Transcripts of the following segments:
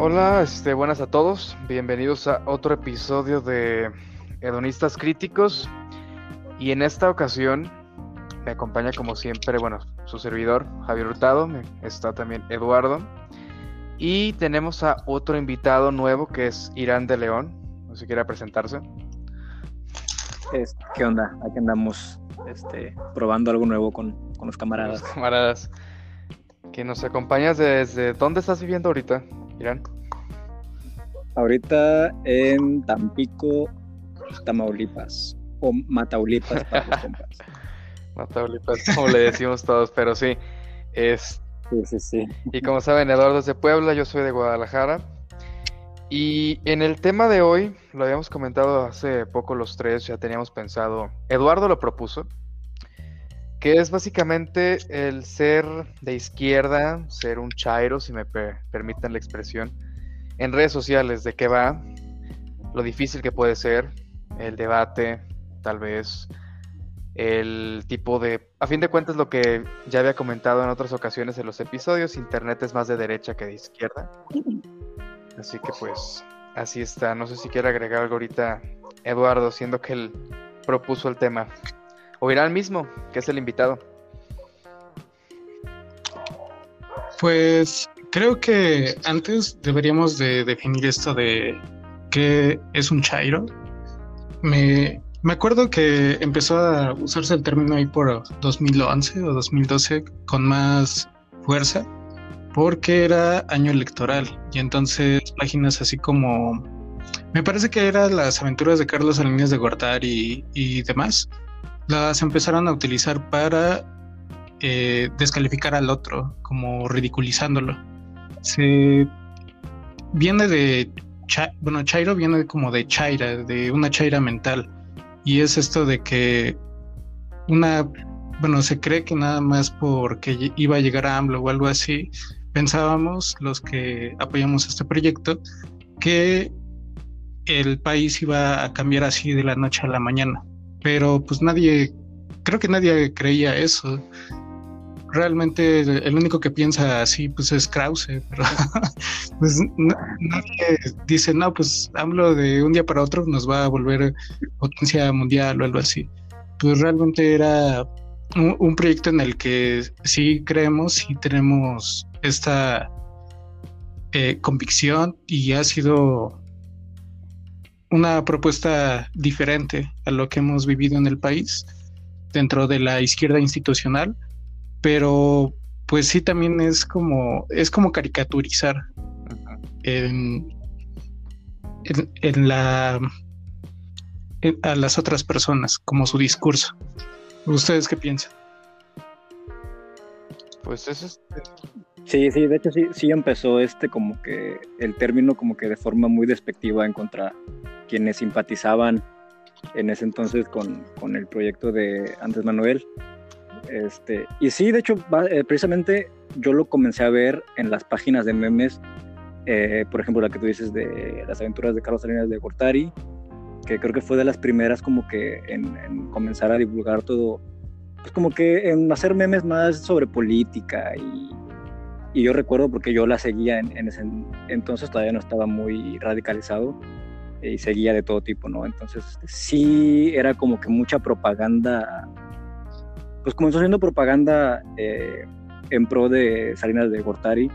Hola, este, buenas a todos. Bienvenidos a otro episodio de Hedonistas Críticos. Y en esta ocasión me acompaña como siempre, bueno, su servidor, Javier Hurtado, está también Eduardo. Y tenemos a otro invitado nuevo que es Irán de León. No sé si quiere presentarse. ¿Qué onda? Aquí andamos este, probando algo nuevo con, los camaradas. Los camaradas. Que nos acompañas desde... ¿Dónde estás viviendo ahorita, Irán? Ahorita en Tampico, Tamaulipas. O Mataulipas para compas. Mataulipas, como le decimos todos, pero sí. Es... Sí, sí, sí. Y como saben, Eduardo es de Puebla, yo soy de Guadalajara. Y en el tema de hoy, lo habíamos comentado hace poco los tres, ya teníamos pensado, Eduardo lo propuso, que es básicamente el ser de izquierda, ser un chairo, si me permiten la expresión, en redes sociales, de qué va, lo difícil que puede ser, el debate, tal vez, el tipo de... A fin de cuentas, lo que ya había comentado en otras ocasiones en los episodios, Internet es más de derecha que de izquierda. Así que pues así está. No sé si quiere agregar algo ahorita Eduardo, siendo que él propuso el tema. O irá al mismo, que es el invitado. Pues creo que antes deberíamos de definir esto de qué es un chairo. Me, me acuerdo que empezó a usarse el término ahí por 2011 o 2012 con más fuerza porque era año electoral y entonces páginas así como me parece que eran las aventuras de Carlos Salinas de Gortari y, demás las empezaron a utilizar para eh, descalificar al otro como ridiculizándolo se viene de bueno Chairo viene como de Chaira de una Chaira mental y es esto de que una bueno, se cree que nada más porque iba a llegar a AMLO o algo así, pensábamos, los que apoyamos este proyecto, que el país iba a cambiar así de la noche a la mañana. Pero pues nadie, creo que nadie creía eso. Realmente el único que piensa así pues es Krause, pero pues nadie dice, no, pues hablo de un día para otro nos va a volver potencia mundial o algo así. Pues realmente era un, proyecto en el que sí creemos, y tenemos esta eh, convicción y ha sido una propuesta diferente a lo que hemos vivido en el país dentro de la izquierda institucional, pero pues sí también es como es como caricaturizar en, en, la a las otras personas como su discurso. ¿Ustedes qué piensan? Pues eso es... Sí, sí, de hecho sí, sí empezó este como que el término como que de forma muy despectiva en contra quienes simpatizaban en ese entonces con, con el proyecto de Andrés Manuel. Este, y sí, de hecho, eh, precisamente yo lo comencé a ver en las páginas de memes, eh, por ejemplo, la que tú dices de las aventuras de Carlos Salinas de Gortari, que creo que fue de las primeras como que en, comenzar a divulgar todo, pues como que en hacer memes más sobre política y, y yo recuerdo porque yo la seguía en, ese entonces, todavía no estaba muy radicalizado y seguía de todo tipo, ¿no? Entonces este, sí era como que mucha propaganda, pues comenzó siendo propaganda eh, en pro de Salinas de Gortari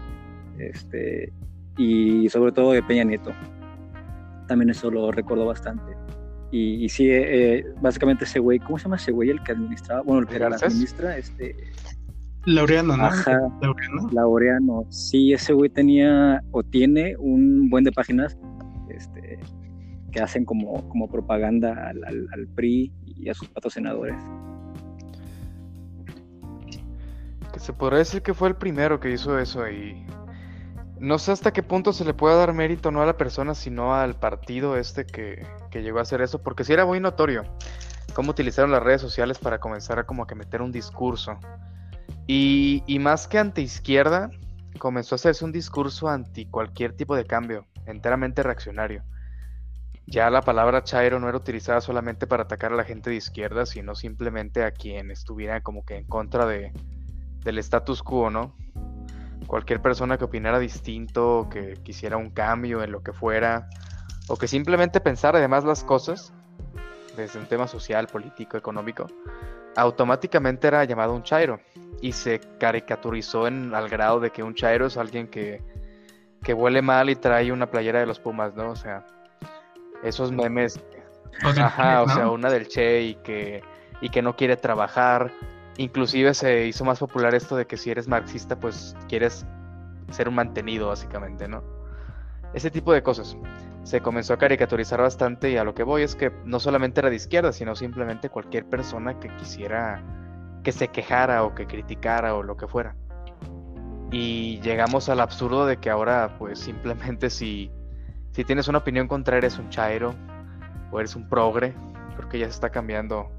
este, y sobre todo de Peña Nieto. También eso lo recuerdo bastante. Y, sí, eh, eh, básicamente ese güey, ¿cómo se llama ese güey el que administraba? Bueno, el que administra, este... Laureano, ¿no? Ajá, Laureano. Laureano. Sí, ese güey tenía o tiene un buen de páginas este, que hacen como, como propaganda al, al PRI y a sus patrocinadores. Que se podría decir que fue el primero que hizo eso y no sé hasta qué punto se le puede dar mérito no a la persona, sino al partido este que, llegó a hacer eso, porque sí era muy notorio cómo utilizaron las redes sociales para comenzar a como que meter un discurso. Y, y más que anti izquierda, comenzó a hacerse un discurso anti cualquier tipo de cambio, enteramente reaccionario. Ya la palabra chairo no era utilizada solamente para atacar a la gente de izquierda, sino simplemente a quien estuviera como que en contra de, del status quo, ¿no? cualquier persona que opinara distinto, que quisiera un cambio en lo que fuera, o que simplemente pensara además las cosas, desde un tema social, político, económico, automáticamente era llamado un chairo y se caricaturizó en, al grado de que un chairo es alguien que, que huele mal y trae una playera de los Pumas, ¿no? O sea, esos memes. Ajá, o sea, una del Che y que, y que no quiere trabajar. Inclusive se hizo más popular esto de que si eres marxista, pues quieres ser un mantenido, básicamente, ¿no? Ese tipo de cosas se comenzó a caricaturizar bastante y a lo que voy es que no solamente era de izquierda, sino simplemente cualquier persona que quisiera que se quejara o que criticara o lo que fuera. Y llegamos al absurdo de que ahora pues simplemente si, si tienes una opinión contra eres un chairo o eres un progre, porque ya se está cambiando.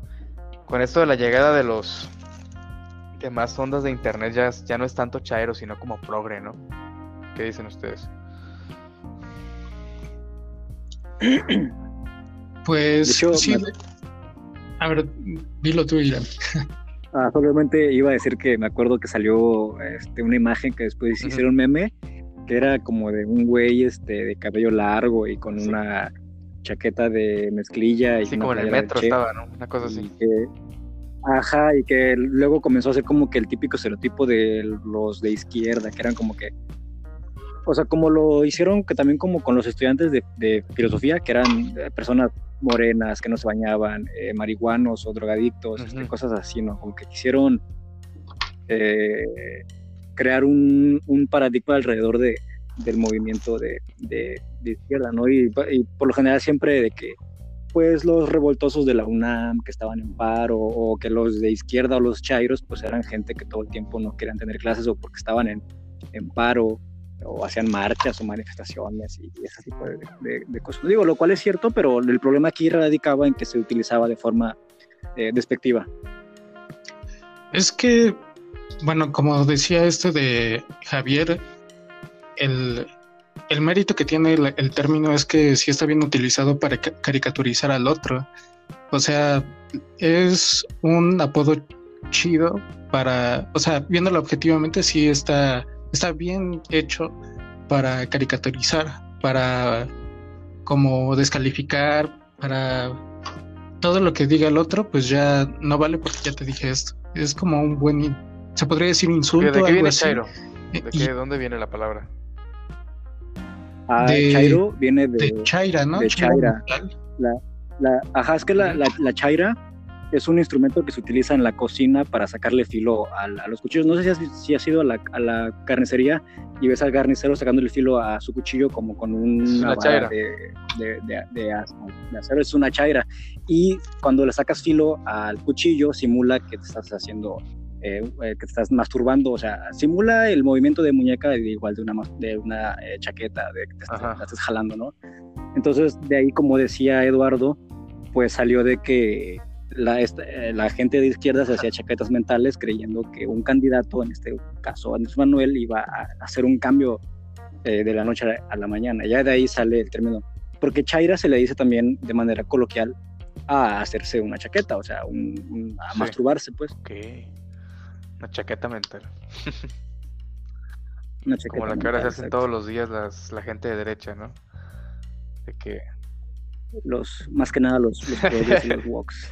Con esto de la llegada de los demás ondas de internet ya, ya no es tanto chairo, sino como progre, ¿no? ¿Qué dicen ustedes? Pues sí. A ver, dilo tú, Irán. Ah, solamente iba a decir que me acuerdo que salió este, una imagen que después hicieron meme, que era como de un güey este, de cabello largo y con una chaqueta de mezclilla. Y sí, como en el metro estaba, ¿no? Una cosa así. ajá, y que luego comenzó a ser como que el típico estereotipo de los de izquierda, que eran como que o sea, como lo hicieron que también como con los estudiantes de, filosofía, que eran eh, personas morenas, que no se bañaban, eh, marihuanos o drogadictos, este, cosas así, ¿no? Como que quisieron eh, crear un, paradigma alrededor de, del movimiento de, izquierda, ¿no? Y, por lo general siempre de que, pues, los revoltosos de la UNAM que estaban en paro, o que los de izquierda o los chairos, pues eran gente que todo el tiempo no querían tener clases o porque estaban en, en paro o hacían marchas o manifestaciones y, ese tipo de, cosas. Digo, lo cual es cierto, pero el problema aquí radicaba en que se utilizaba de forma eh, despectiva. Es que, bueno, como decía este de Javier, el, mérito que tiene el, término es que sí está bien utilizado para caricaturizar al otro. O sea, es un apodo chido para, o sea, viéndolo objetivamente, sí está está bien hecho para caricaturizar, para como descalificar, para todo lo que diga el otro, pues ya no vale porque ya te dije esto. Es como un buen, se podría decir insulto. ¿De qué viene Chairo? ¿De dónde viene la palabra? Ah, de, Chairo viene de, de Chaira, ¿no? De Chaira. La, la, ajá, es que la, la Chaira es un instrumento que se utiliza en la cocina para sacarle filo a, los cuchillos. No sé si has, si has ido a la, carnicería y ves al carnicero sacándole filo a su cuchillo como con una, vara de, de, acero. Es una chaira. Y cuando le sacas filo al cuchillo, simula que te estás haciendo eh, eh, que te estás masturbando, o sea, simula el movimiento de muñeca igual de una, de una eh, chaqueta, de que te estás jalando, ¿no? Entonces, de ahí, como decía Eduardo, pues salió de que eh, la, gente de izquierda se hacía chaquetas mentales creyendo que un candidato, en este caso Andrés Manuel, iba a hacer un cambio eh, de la noche a la mañana. Ya de ahí sale el término. Porque Chaira se le dice también de manera coloquial a hacerse una chaqueta, o sea, a masturbarse, pues. Ok. Una chaqueta mental. una chaqueta Como la que ahora se hacen todos los días las, la gente de derecha, ¿no? De que los más que nada los, los y los walks.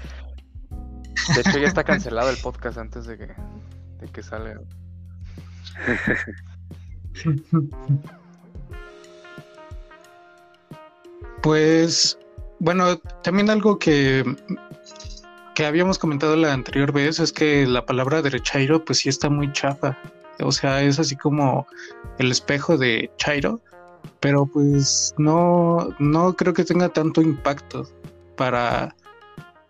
De hecho, ya está cancelado el podcast antes de que, de que salga. Pues, bueno, también algo que, que habíamos comentado la anterior vez es que la palabra derechairo, pues sí está muy chafa. O sea, es así como el espejo de Chairo, pero pues no, no creo que tenga tanto impacto para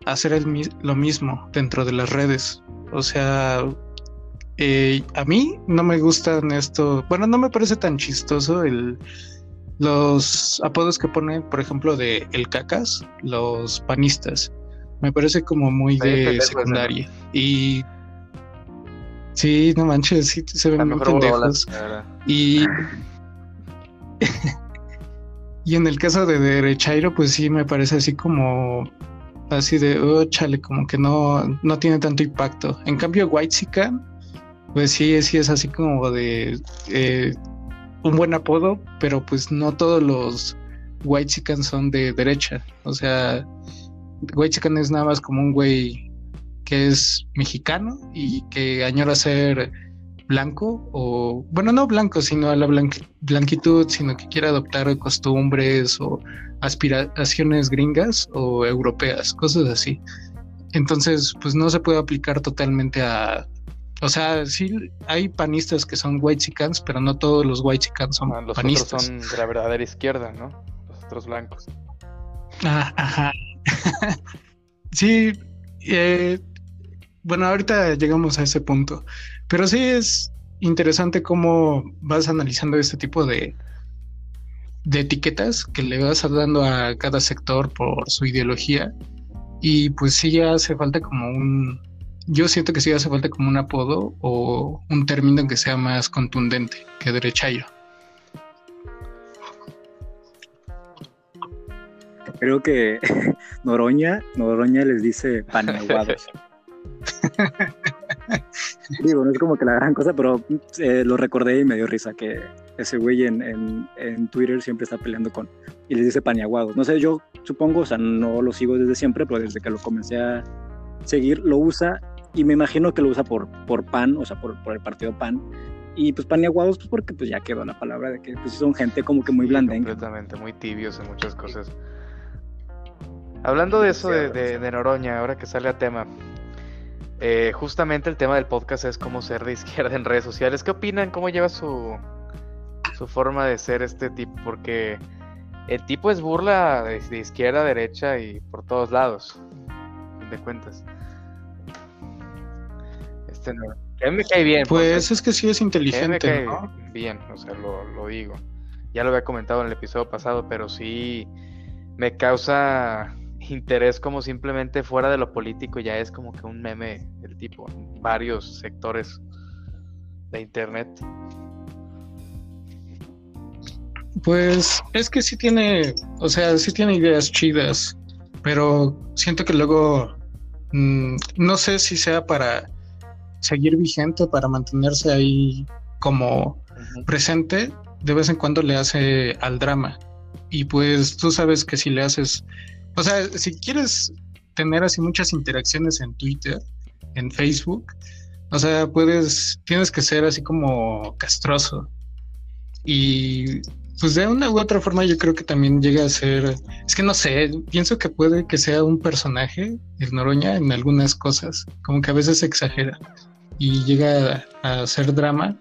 hacer lo mismo dentro de las redes. O sea, eh, a mí no me gustan esto, bueno, no me parece tan chistoso el los apodos que ponen, por ejemplo, de el cacas, los panistas. Me parece como muy de secundaria. Y sí, no manches, sí se ven muy pendejos. y y en el caso de Derechairo, pues sí me parece así como así de, oh, chale, como que no, no tiene tanto impacto. En cambio, White pues sí, sí es así como de eh, un buen apodo, pero pues no todos los white chicken son de derecha. O sea, white chicken es nada más como un güey que es mexicano y que añora ser blanco o, bueno, no blanco, sino a la blanquitud, sino que quiere adoptar costumbres o aspiraciones gringas o europeas, cosas así. Entonces, pues no se puede aplicar totalmente a... O sea, sí hay panistas que son white chicans, pero no todos los white chicans son Ah, los panistas. otros son de la verdadera izquierda, ¿no? Los otros blancos. Ah, ajá. sí, eh, bueno, ahorita llegamos a ese punto, pero sí es interesante cómo vas analizando este tipo de, de etiquetas que le vas dando a cada sector por su ideología y pues sí hace falta como un, yo siento que sí hace falta como un apodo o un término que sea más contundente que derechairo. Creo que Noroña, Noroña les dice paneaguados. Digo, no es como que la gran cosa, pero eh, lo recordé y me dio risa que ese güey en, en, en, Twitter siempre está peleando con y les dice paneaguados. No sé, yo supongo, o sea, no lo sigo desde siempre, pero desde que lo comencé a seguir, lo usa y me imagino que lo usa por, por PAN, o sea, por, por el partido PAN. Y pues paneaguados, pues porque pues ya quedó la palabra de que pues, son gente como que muy blandengue. Completamente, muy tibios en muchas cosas. Hablando de eso de, de, de Noroña, ahora que sale a tema, eh, justamente el tema del podcast es cómo ser de izquierda en redes sociales. ¿Qué opinan? ¿Cómo lleva su, su forma de ser este tipo? Porque el tipo es burla de, de izquierda derecha y por todos lados, de cuentas. Este no. A mí me cae bien. Pues es que sí es inteligente. me cae ¿no? bien, o sea, lo, lo digo. Ya lo había comentado en el episodio pasado, pero sí me causa interés como simplemente fuera de lo político, ya es como que un meme del tipo en varios sectores de internet. Pues es que sí tiene, o sea, sí tiene ideas chidas, pero siento que luego mmm, no sé si sea para seguir vigente, para mantenerse ahí como uh -huh. presente, de vez en cuando le hace al drama. Y pues tú sabes que si le haces o sea, si quieres tener así muchas interacciones en Twitter, en Facebook, o sea, puedes, tienes que ser así como castroso. Y pues de una u otra forma yo creo que también llega a ser, es que no sé, pienso que puede que sea un personaje, el Noroña, en algunas cosas, como que a veces exagera y llega a hacer drama,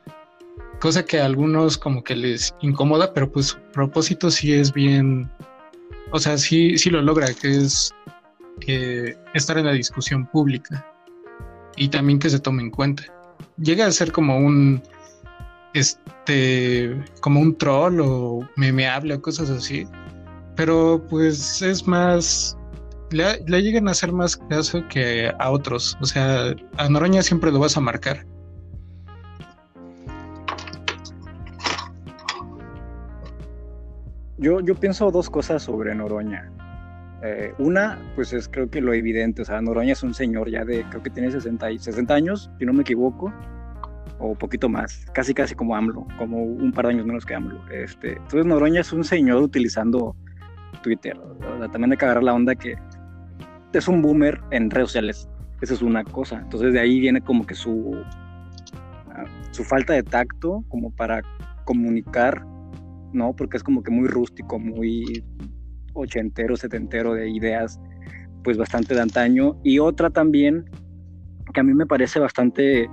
cosa que a algunos como que les incomoda, pero pues su propósito sí es bien o sea, sí, sí lo logra, que es estar en la discusión pública y también que se tome en cuenta. Llega a ser como un este como un troll o memeable o cosas así, pero pues es más le, le, llegan a hacer más caso que a otros. O sea, a Noroña siempre lo vas a marcar. Yo, yo pienso dos cosas sobre Noroña. Eh, una, pues es creo que lo evidente, o sea, Noroña es un señor ya de, creo que tiene 60, 60 años, si no me equivoco, o poquito más, casi casi como AMLO, como un par de años menos que AMLO. Este, entonces Noroña es un señor utilizando Twitter, o sea, también hay que agarrar la onda que es un boomer en redes sociales, esa es una cosa, entonces de ahí viene como que su, su falta de tacto como para comunicar ¿no? Porque es como que muy rústico, muy ochentero, setentero de ideas, pues bastante de antaño. Y otra también, que a mí me parece bastante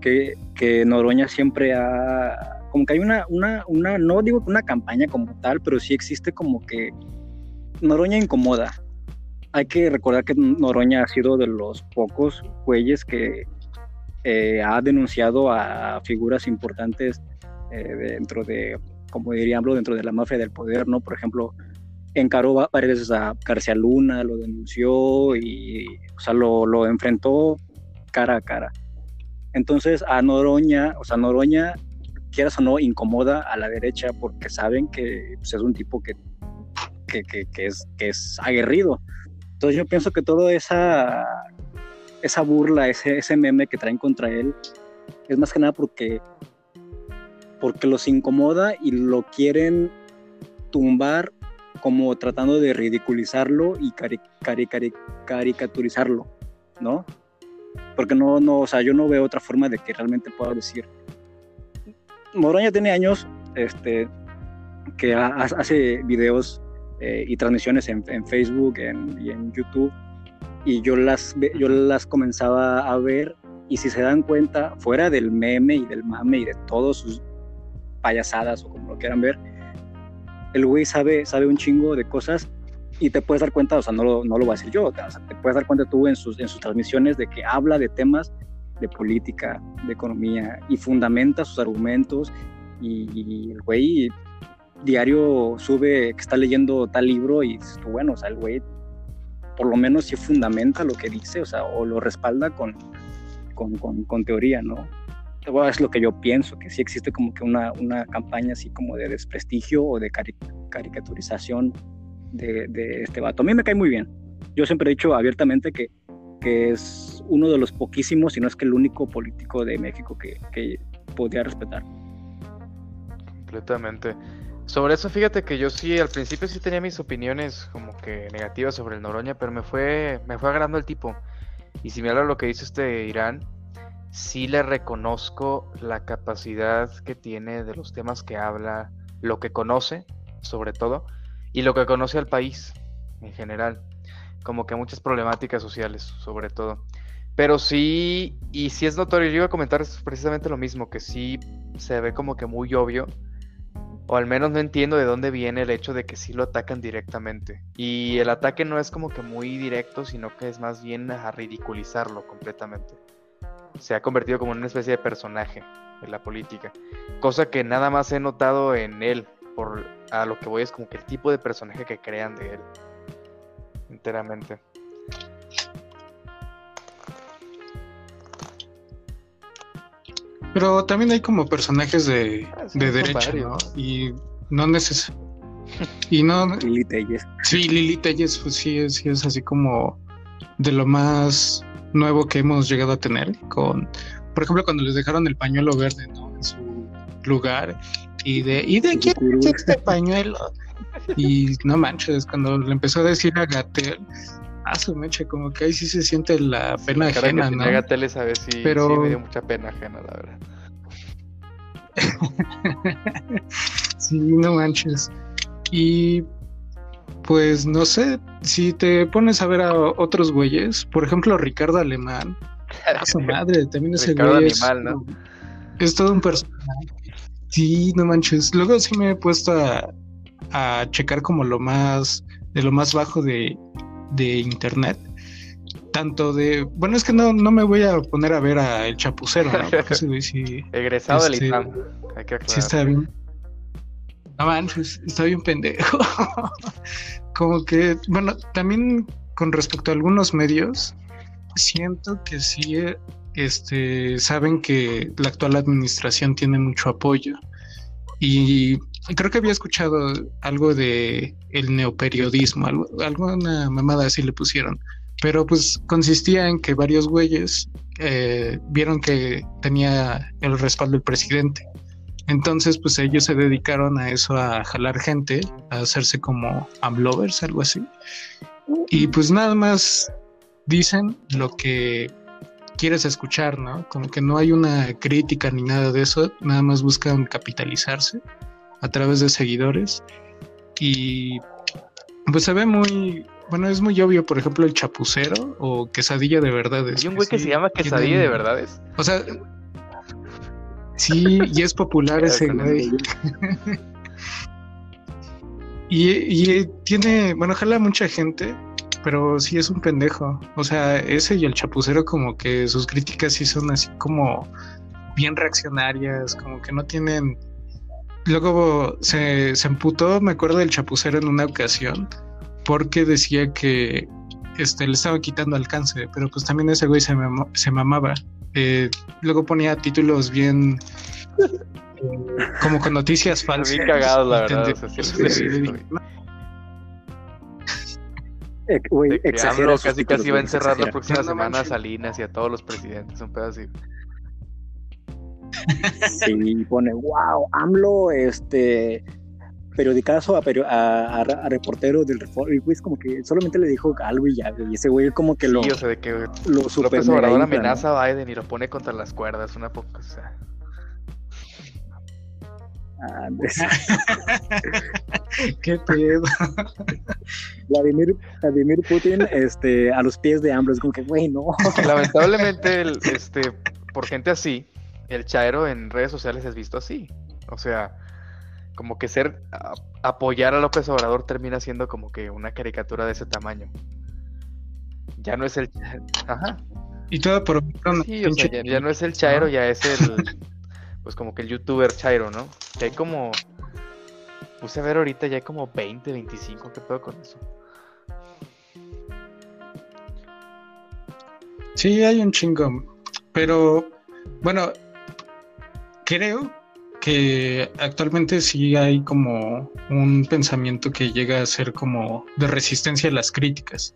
que, Noroña siempre ha, como que hay una, una, una, no digo una campaña como tal, pero sí existe como que Noroña incomoda. Hay que recordar que Noroña ha sido de los pocos güeyes que eh, ha denunciado a figuras importantes eh, dentro de como diríamos, dentro de la mafia del poder, ¿no? Por ejemplo, encaró varias veces a García Luna, lo denunció y, o sea, lo, lo, enfrentó cara a cara. Entonces, a Noroña, o sea, Noroña, quieras o no, incomoda a la derecha porque saben que pues, es un tipo que, que, que, que, es, que es aguerrido. Entonces, yo pienso que toda esa, esa burla, ese, ese meme que traen contra él, es más que nada porque, porque los incomoda y lo quieren tumbar como tratando de ridiculizarlo y caricaturizarlo, ¿no? Porque no, no, o sea, yo no veo otra forma de que realmente pueda decir. Moroña tiene años, este, que hace videos eh, y transmisiones en, Facebook y en YouTube y yo las, yo las comenzaba a ver y si se dan cuenta, fuera del meme y del mame y de todas sus payasadas o como lo quieran ver, el güey sabe, sabe un chingo de cosas y te puedes dar cuenta, o sea, no lo, no lo voy a decir yo, te puedes dar cuenta tú en sus, en sus transmisiones de que habla de temas de política, de economía y fundamenta sus argumentos y, el güey diario sube que está leyendo tal libro y bueno, o sea, el güey por lo menos sí fundamenta lo que dice, o sea, o lo respalda con, con, teoría, ¿no? Es lo que yo pienso, que sí existe como que una, una campaña así como de desprestigio o de caricaturización de, este vato. A mí me cae muy bien. Yo siempre he dicho abiertamente que, que es uno de los poquísimos, si no es que el único político de México que, que podía respetar. Completamente. Sobre eso, fíjate que yo sí, al principio sí tenía mis opiniones como que negativas sobre el Noroña, pero me fue, me fue agarrando el tipo. Y si me habla lo que dice este Irán, sí le reconozco la capacidad que tiene de los temas que habla, lo que conoce, sobre todo, y lo que conoce al país en general. Como que muchas problemáticas sociales, sobre todo. Pero sí, y sí es notorio, yo iba a comentar precisamente lo mismo, que sí se ve como que muy obvio o al menos no entiendo de dónde viene el hecho de que sí lo atacan directamente. Y el ataque no es como que muy directo, sino que es más bien a ridiculizarlo completamente. Se ha convertido como en una especie de personaje en la política. Cosa que nada más he notado en él. Por a lo que voy es como que el tipo de personaje que crean de él. Enteramente. Pero también hay como personajes de, ah, de derecha, ¿no? Y no neces y no Lili Telles. Sí, Lili Telles, pues sí es, sí es así como de lo más nuevo que hemos llegado a tener con por ejemplo cuando les dejaron el pañuelo verde, ¿no? En su lugar y de ¿y de quién es este pañuelo? Y no manches, cuando le empezó a decir a Gatel, ah, su meche, como que ahí sí se siente la pena ajena, ¿no? Gatel esa vez sí, Pero... sí me dio mucha pena ajena, la verdad. sí, no manches. Y pues no sé, si te pones a ver a otros güeyes, por ejemplo Ricardo Alemán, a su madre, también ese güey animal, ¿no? es todo un personaje. Sí, no manches. Luego sí me he puesto a, a checar como lo más, de lo más bajo de, de internet tanto de. Bueno, es que no, no me voy a poner a ver a El Chapucero, ¿no? Egresado del este, ITAM. Sí, está bien. No manches, está bien pendejo. Como que, bueno, también con respecto a algunos medios, siento que sí este, saben que la actual administración tiene mucho apoyo. Y creo que había escuchado algo de el neoperiodismo, algo, alguna mamada así le pusieron pero pues consistía en que varios güeyes eh, vieron que tenía el respaldo del presidente. Entonces, pues ellos se dedicaron a eso, a jalar gente, a hacerse como amlovers, algo así. Y pues nada más dicen lo que quieres escuchar, ¿no? Como que no hay una crítica ni nada de eso, nada más buscan capitalizarse a través de seguidores. Y pues se ve muy, bueno, es muy obvio, por ejemplo, el chapucero o quesadilla de verdades. Hay un güey que, se llama quesadilla de verdades. O sea, sí, y es popular ese güey. y, y tiene, bueno, jala mucha gente, pero sí es un pendejo. O sea, ese y el chapucero como que sus críticas sí son así como bien reaccionarias, como que no tienen... Luego se, se emputó, me acuerdo del chapucero en una ocasión, porque decía que este, le estaba quitando alcance, pero pues también ese güey se, se mamaba. Eh, luego ponía títulos bien como con noticias falsas. Bien cagados, la verdad. casi casi va a encerrar la próxima semana a Salinas y a todos los presidentes, un pedo así. Sí, pone, wow, AMLO, este, periodicazo a, a, a, reportero del Reforma. Y pues como que solamente le dijo algo y ya, y ese güey como que lo. Sí, o sea, de que lo super López Obrador amenaza a Biden y lo pone contra las cuerdas, una poca, o sea. Ah, Qué pedo. Vladimir, Vladimir Putin este, a los pies de AMLO, es como que, güey, no. Lamentablemente, el, este, por gente así, el chairo en redes sociales es visto así. O sea, como que ser apoyar a López Obrador termina siendo como que una caricatura de ese tamaño. Ya no es el ajá. Y todo por sí, o sea, ya, no es el chairo, ya es el pues como que el youtuber chairo, ¿no? Que hay como puse a ver ahorita ya hay como 20, 25, ¿qué pedo con eso? Sí, hay un chingo. Pero bueno, creo que actualmente sí hay como un pensamiento que llega a ser como de resistencia a las críticas.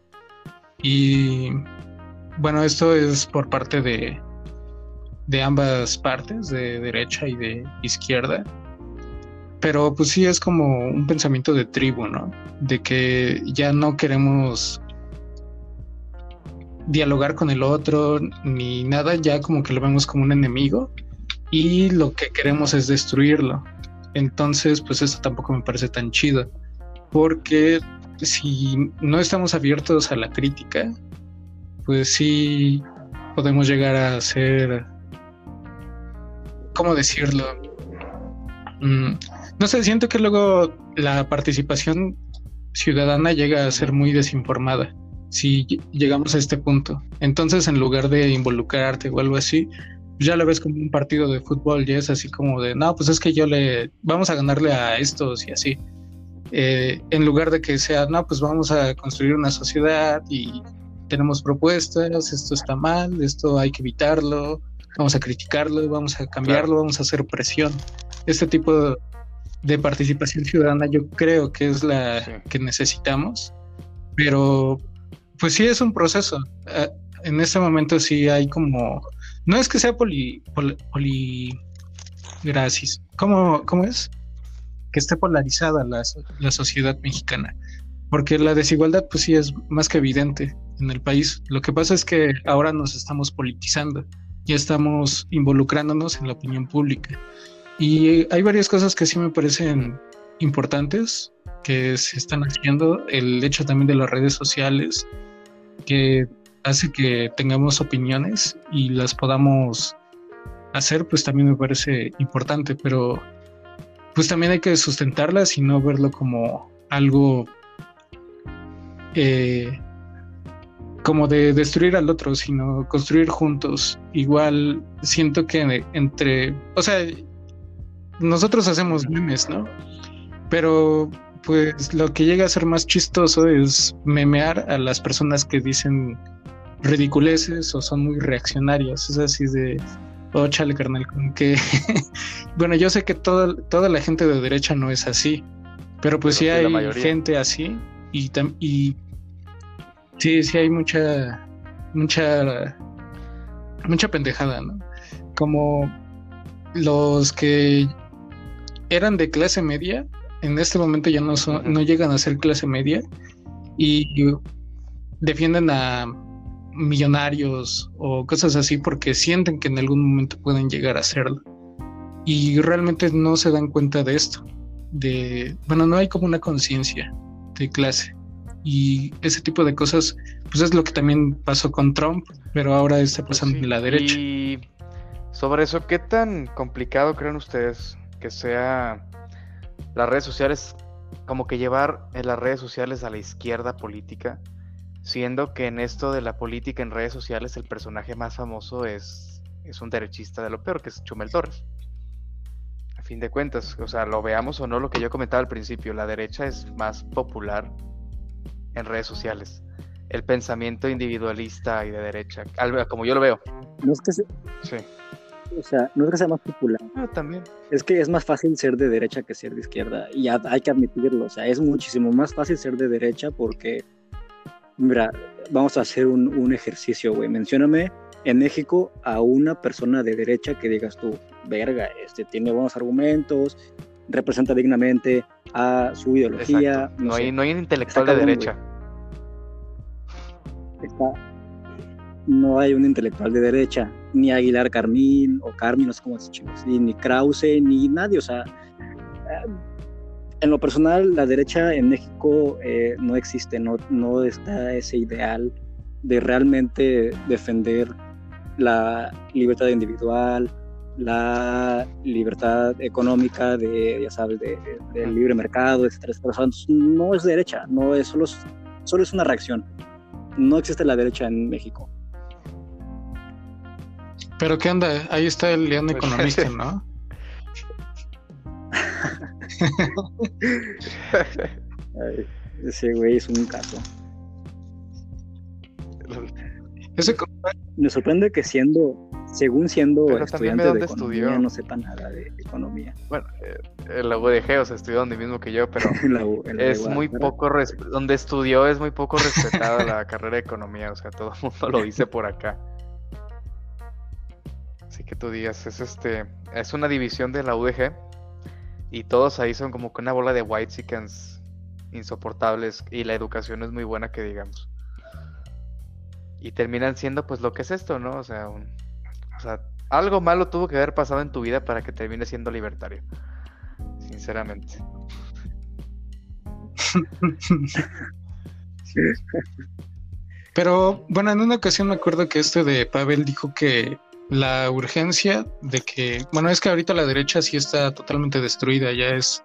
Y bueno, esto es por parte de, de ambas partes, de derecha y de izquierda. Pero pues sí es como un pensamiento de tribu, ¿no? De que ya no queremos dialogar con el otro ni nada, ya como que lo vemos como un enemigo y lo que queremos es destruirlo. Entonces, pues eso tampoco me parece tan chido, porque si no estamos abiertos a la crítica, pues sí podemos llegar a ser, ¿cómo decirlo? Mm, no sé, siento que luego la participación ciudadana llega a ser muy desinformada si llegamos a este punto. Entonces, en lugar de involucrarte o algo así, ya lo ves como un partido de fútbol y es así como de, no, pues es que yo le, vamos a ganarle a estos y así. Eh, en lugar de que sea, no, pues vamos a construir una sociedad y tenemos propuestas, esto está mal, esto hay que evitarlo, vamos a criticarlo, vamos a cambiarlo, vamos a hacer presión. Este tipo de participación ciudadana yo creo que es la que necesitamos, pero pues sí es un proceso. Eh, en este momento sí hay como no es que sea poli, poli, gracias. ¿Cómo, ¿Cómo, es? Que esté polarizada la, la sociedad mexicana. Porque la desigualdad, pues sí, es más que evidente en el país. Lo que pasa es que ahora nos estamos politizando. Ya estamos involucrándonos en la opinión pública. Y hay varias cosas que sí me parecen importantes que se están haciendo. El hecho también de las redes sociales, que hace que tengamos opiniones y las podamos hacer, pues también me parece importante, pero pues también hay que sustentarlas y no verlo como algo eh, como de destruir al otro, sino construir juntos. Igual siento que entre, o sea, nosotros hacemos memes, ¿no? Pero pues lo que llega a ser más chistoso es memear a las personas que dicen ridiculeces o son muy reaccionarias. Es así de, oh, chale, carnal, como que, bueno, yo sé que toda, toda la gente de derecha no es así, pero pues sí hay gente así y, y sí, sí hay mucha, mucha, mucha pendejada, ¿no? Como los que eran de clase media, en este momento ya no son, no llegan a ser clase media y defienden a millonarios o cosas así porque sienten que en algún momento pueden llegar a hacerlo. Y realmente no se dan cuenta de esto. De, bueno, no hay como una conciencia de clase. Y ese tipo de cosas, pues es lo que también pasó con Trump, pero ahora está pues pasando en la derecha. Y sobre eso, ¿qué tan complicado creen ustedes que sea las redes sociales, como que llevar en las redes sociales a la izquierda política? Siendo que en esto de la política en redes sociales el personaje más famoso es, es un derechista de lo peor, que es Chumel Torres. A fin de cuentas, o sea, lo veamos o no, lo que yo comentaba al principio, la derecha es más popular en redes sociales. El pensamiento individualista y de derecha, como yo lo veo. No es que Sí. O sea, no es que sea más popular. Ah, también. Es que es más fácil ser de derecha que ser de izquierda. Y hay que admitirlo. O sea, es muchísimo más fácil ser de derecha porque Mira, vamos a hacer un, ejercicio, güey. Mencióname en México a una persona de derecha que digas tú, verga, este tiene buenos argumentos, representa dignamente a su ideología. No, hay, no hay un intelectual de derecha. no hay un intelectual de derecha, ni Aguilar Carmín o Carmín, no sé cómo se llama, ni Krause, ni nadie, o sea, eh, en lo personal, la derecha en México eh, no existe, no, no está ese ideal de realmente defender la libertad individual, la libertad económica de, ya sabes, del libre mercado, etcétera, no es derecha, no es solo, solo es una reacción. No existe la derecha en México. Pero qué onda, ahí está el león pues, economista, ¿no? ese güey es un caso. Me sorprende que siendo, según siendo estudiante de, economía, no sepa nada de economía. Bueno, eh, en la UDG, o sea, estudió donde mismo que yo, pero es muy poco, donde estudió es muy poco respetada la carrera de economía, o sea, todo el mundo lo dice por acá. Así que tú digas, es este, es una división de la UDG y todos ahí son como que una bola de white chickens insoportables y la educación es muy buena que digamos y terminan siendo pues lo que es esto, ¿no? O sea, o sea, algo malo tuvo que haber pasado en tu vida para que termine siendo libertario. Sinceramente. Pero bueno, en una ocasión me acuerdo que este de Pavel dijo que la urgencia de que, bueno, es que ahorita la derecha sí está totalmente destruida, ya es...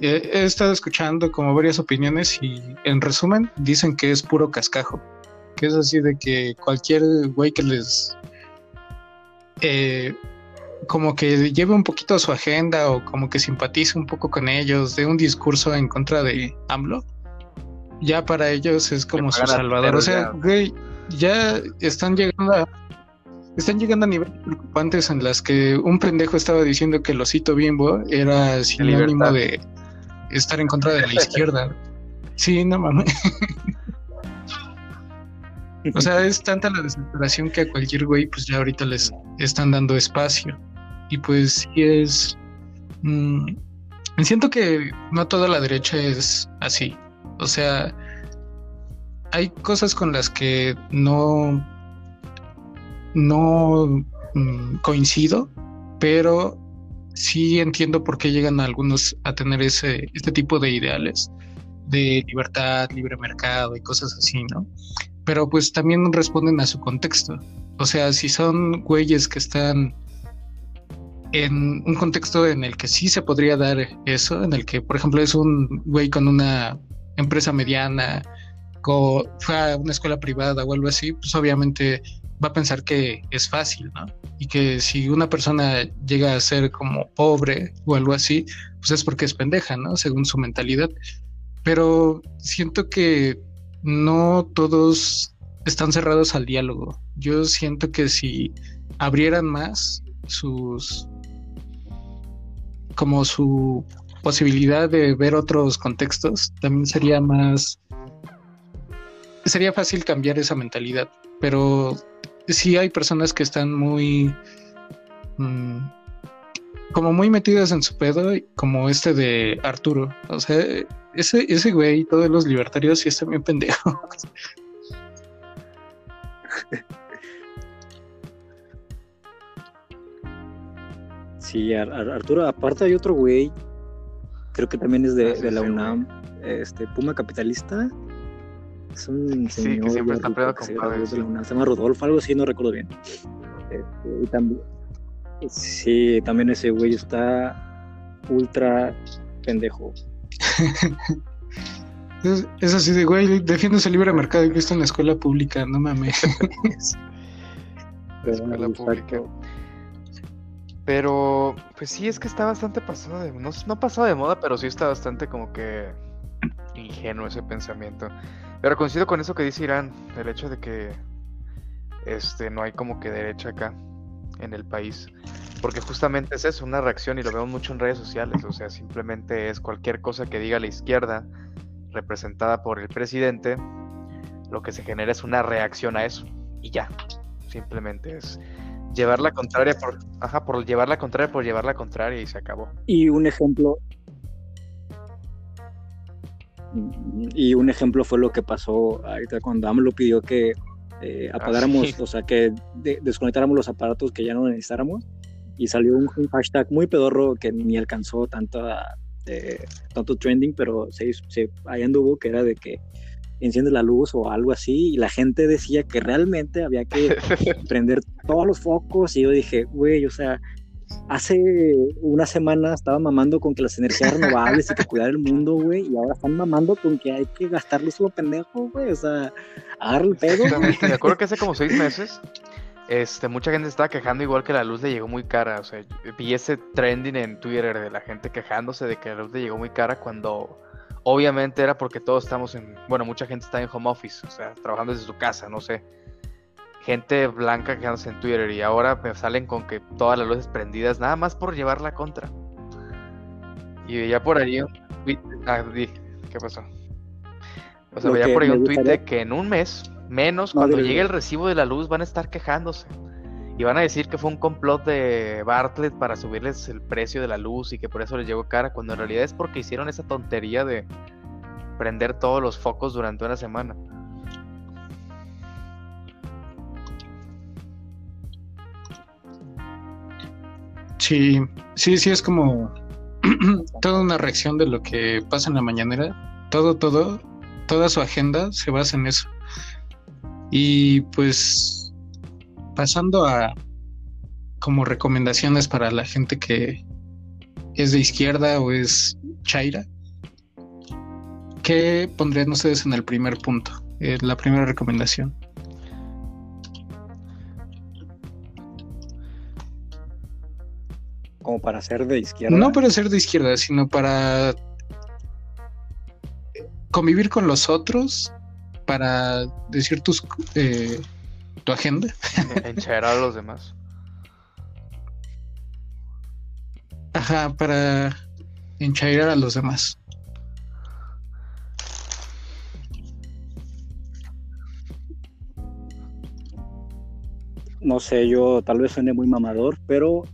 He estado escuchando como varias opiniones y en resumen dicen que es puro cascajo que es así de que cualquier güey que les eh, como que lleve un poquito a su agenda o como que simpatice un poco con ellos, de un discurso en contra de AMLO, ya para ellos es como su salvador. O sea, güey, ya están llegando a, están llegando a niveles preocupantes en las que un pendejo estaba diciendo que el osito bimbo era sinónimo de estar en contra de la izquierda. Sí, no mames. O sea, es tanta la desesperación que a cualquier güey, pues ya ahorita les están dando espacio. Y pues sí es. Mm, siento que no toda la derecha es así. O sea, hay cosas con las que no. No mm, coincido, pero sí entiendo por qué llegan algunos a tener ese, este tipo de ideales de libertad, libre mercado y cosas así, ¿no? pero pues también responden a su contexto. O sea, si son güeyes que están en un contexto en el que sí se podría dar eso, en el que, por ejemplo, es un güey con una empresa mediana, fue a una escuela privada o algo así, pues obviamente va a pensar que es fácil, ¿no? Y que si una persona llega a ser como pobre o algo así, pues es porque es pendeja, ¿no? Según su mentalidad. Pero siento que no todos están cerrados al diálogo. Yo siento que si abrieran más sus como su posibilidad de ver otros contextos, también sería más sería fácil cambiar esa mentalidad, pero sí hay personas que están muy mm, como muy metidas en su pedo, como este de Arturo. O sea, ese, ese güey, todos los libertarios sí están bien pendejos. Sí, Arturo, aparte hay otro güey, creo que también es de, ah, la UNAM, este Puma Capitalista. Es un señor que siempre está peleado con se, se llama Rodolfo, algo así, no recuerdo bien. Este, y también, sí, también ese güey está ultra pendejo. es, así de, güey, defiendes el libre mercado y que está en la escuela pública, no mames. escuela pública. Pero, pues sí, es que está bastante pasado de... No, no pasado de moda, pero sí está bastante como que ingenuo ese pensamiento. Pero coincido con eso que dice Irán, el hecho de que este no hay como que derecha acá en el país. Porque justamente es eso, una reacción y lo vemos mucho en redes sociales. O sea, simplemente es cualquier cosa que diga la izquierda, representada por el presidente, lo que se genera es una reacción a eso. Y ya. Simplemente es llevar la contraria por, ajá, por llevar la contraria por llevar la contraria y se acabó. Y un ejemplo, y un ejemplo fue lo que pasó ahorita cuando AMLO pidió que eh, ah, apagáramos, o sea, que desconectáramos los aparatos que ya no necesitáramos. Y salió un, hashtag muy pedorro que ni alcanzó tanto, eh, tanto trending, pero se, se, ahí anduvo, que era de que enciende la luz o algo así, y la gente decía que realmente había que prender todos los focos, y yo dije, güey, o sea, hace una semana estaba mamando con que las energías renovables y que cuidar el mundo, güey, y ahora están mamando con que hay que gastarle solo pendejo, güey, o sea, agarra el pedo. Me acuerdo que hace como seis meses, este, mucha gente estaba quejando igual que la luz le llegó muy cara, o sea, vi ese trending en Twitter de la gente quejándose de que la luz le llegó muy cara cuando obviamente era porque todos estamos en, bueno, mucha gente está en home office, o sea, trabajando desde su casa, no sé gente blanca quedándose en Twitter y ahora me salen con que todas las luces prendidas, nada más por llevar la contra. Y ya por ahí ah, ¿qué pasó? O sea, veía por ahí un tweet de que en un mes, menos, cuando llegue el recibo de la luz, van a estar quejándose. Y van a decir que fue un complot de Bartlett para subirles el precio de la luz y que por eso les llegó cara, cuando en realidad es porque hicieron esa tontería de prender todos los focos durante una semana. Sí, sí, sí, es como toda una reacción de lo que pasa en la mañanera. Todo, todo, toda su agenda se basa en eso. Y pues pasando a como recomendaciones para la gente que es de izquierda o es chaira, ¿qué pondrían ustedes en el primer punto? Eh, la primera recomendación. Como para ser de izquierda. No para ser de izquierda, sino para convivir con los otros, para decir tus eh, tu agenda. Enchairar a los demás. Ajá, para enchairar a los demás. No sé, yo tal vez suene muy mamador, pero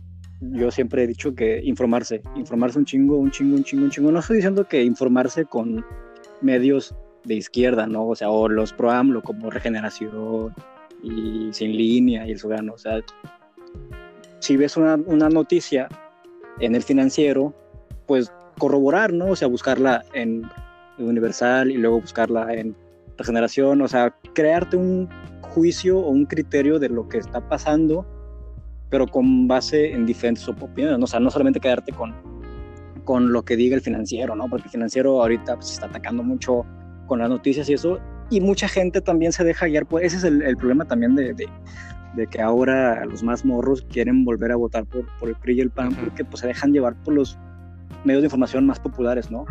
yo siempre he dicho que informarse, informarse un chingo, un chingo, un chingo, un chingo. No estoy diciendo que informarse con medios de izquierda, ¿no? O sea, o los pro AMLO como Regeneración y Sin Línea y el Soberano. O sea, si ves una, una noticia en el financiero, pues corroborar, ¿no? O sea, buscarla en Universal y luego buscarla en Regeneración, o sea, crearte un juicio o un criterio de lo que está pasando pero con base en diferentes opiniones, o sea, no solamente quedarte con, con lo que diga el financiero, ¿no? Porque el financiero ahorita pues, se está atacando mucho con las noticias y eso, y mucha gente también se deja guiar, pues ese es el, problema también de, de, que ahora los más morros quieren volver a votar por, por el PRI y el PAN, porque pues se dejan llevar por los medios de información más populares, ¿no?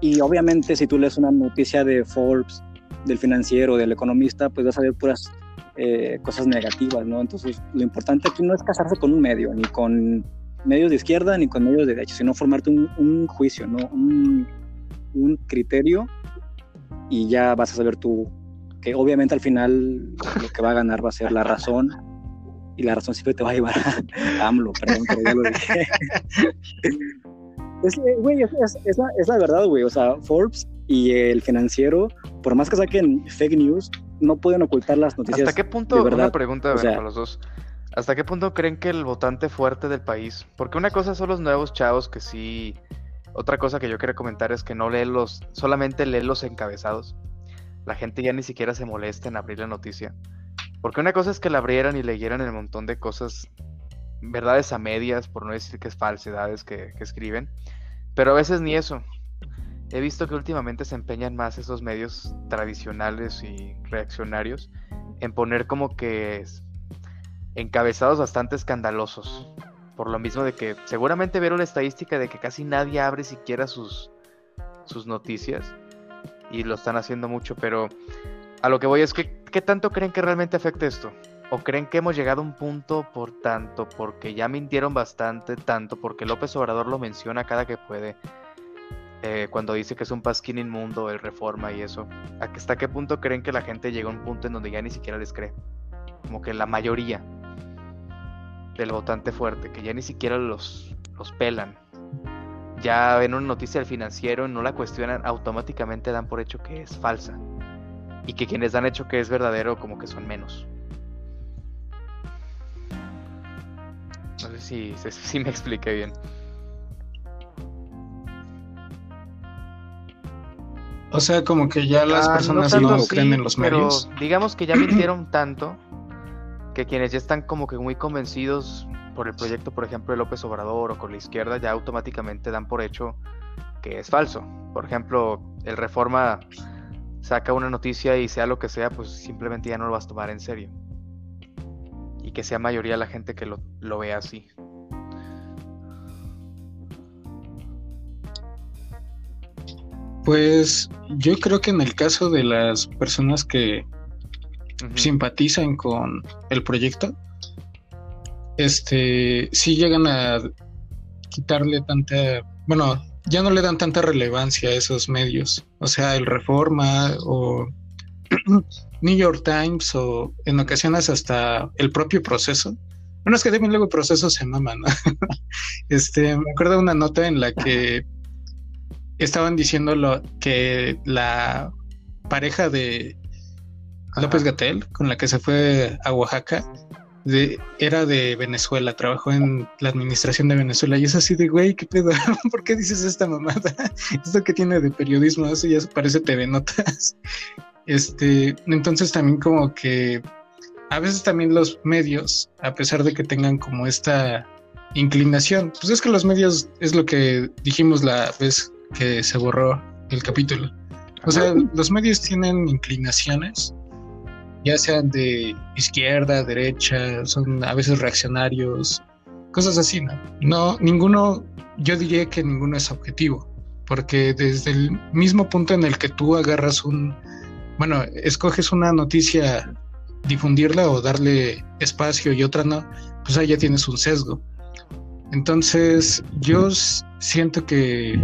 Y obviamente si tú lees una noticia de Forbes, del financiero, del economista, pues vas a ver puras eh, cosas negativas, ¿no? Entonces, lo importante aquí no es casarse con un medio, ni con medios de izquierda, ni con medios de derecha, sino formarte un, juicio, ¿no? Un, criterio y ya vas a saber tú que obviamente al final lo que va a ganar va a ser la razón y la razón siempre te va a llevar a AMLO, perdón, pero ya lo dije. es, güey, es, la, es la verdad, güey, o sea, Forbes y el financiero, por más que saquen fake news, no pueden ocultar las noticias. ¿Hasta qué punto, una pregunta para los dos, ¿hasta qué punto creen que el votante fuerte del país, porque una cosa son los nuevos chavos que sí, otra cosa que yo quiero comentar es que no lee los, solamente lee los encabezados. La gente ya ni siquiera se molesta en abrir la noticia. Porque una cosa es que la abrieran y leyeran el montón de cosas, verdades a medias, por no decir que es falsedades que, que escriben. Pero a veces ni eso he visto que últimamente se empeñan más esos medios tradicionales y reaccionarios en poner como que encabezados bastante escandalosos. Por lo mismo de que seguramente vieron la estadística de que casi nadie abre siquiera sus, sus noticias. Y lo están haciendo mucho, pero a lo que voy es que, ¿qué tanto creen que realmente afecte esto? ¿O creen que hemos llegado a un punto por tanto, porque ya mintieron bastante, tanto porque López Obrador lo menciona cada que puede? Eh, cuando dice que es un pasquín inmundo, el reforma y eso. ¿Hasta qué punto creen que la gente llega a un punto en donde ya ni siquiera les cree? como que la mayoría del votante fuerte, que ya ni siquiera los, los pelan. Ya ven una noticia del financiero, no la cuestionan, automáticamente dan por hecho que es falsa. Y que quienes dan hecho que es verdadero como que son menos. No sé si, si me expliqué bien. O sea, como que ya las ah, personas no, creen en los medios. digamos que ya mintieron tanto que quienes ya están como que muy convencidos por el proyecto, por ejemplo, de López Obrador o con la izquierda, ya automáticamente dan por hecho que es falso. Por ejemplo, el Reforma saca una noticia y sea lo que sea, pues simplemente ya no lo vas a tomar en serio. Y que sea mayoría la gente que lo, lo vea así. Pues yo creo que en el caso de las personas que simpatizan con el proyecto, este, sí llegan a quitarle tanta, bueno, ya no le dan tanta relevancia a esos medios, o sea, el Reforma o New York Times o en ocasiones hasta el propio proceso. Bueno, es que también luego proceso se maman, ¿no? este, me acuerdo de una nota en la que estaban diciendo lo, que la pareja de López Gatel, con la que se fue a Oaxaca, de, era de Venezuela, trabajó en la administración de Venezuela. Y es así de, güey, ¿qué pedo? ¿Por qué dices esta mamada? Esto que tiene de periodismo, eso ya parece TV Notas. Este, entonces también como que a veces también los medios, a pesar de que tengan como esta inclinación, pues es que los medios es lo que dijimos la vez que se borró el capítulo. O sea, los medios tienen inclinaciones, ya sean de izquierda, derecha, son a veces reaccionarios, cosas así, ¿no? No, ninguno, yo diría que ninguno es objetivo, porque desde el mismo punto en el que tú agarras un, bueno, escoges una noticia, difundirla o darle espacio y otra no, pues ahí ya tienes un sesgo. Entonces, yo siento que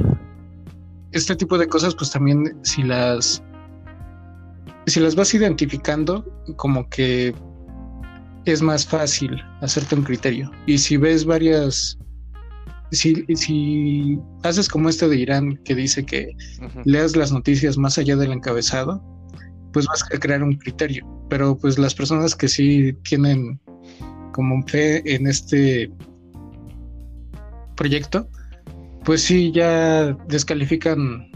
este tipo de cosas, pues también si las si las vas identificando, como que es más fácil hacerte un criterio. Y si ves varias, si, si haces como este de Irán que dice que leas las noticias más allá del encabezado, pues vas a crear un criterio. Pero pues las personas que sí tienen como fe en este proyecto, pues sí, ya descalifican,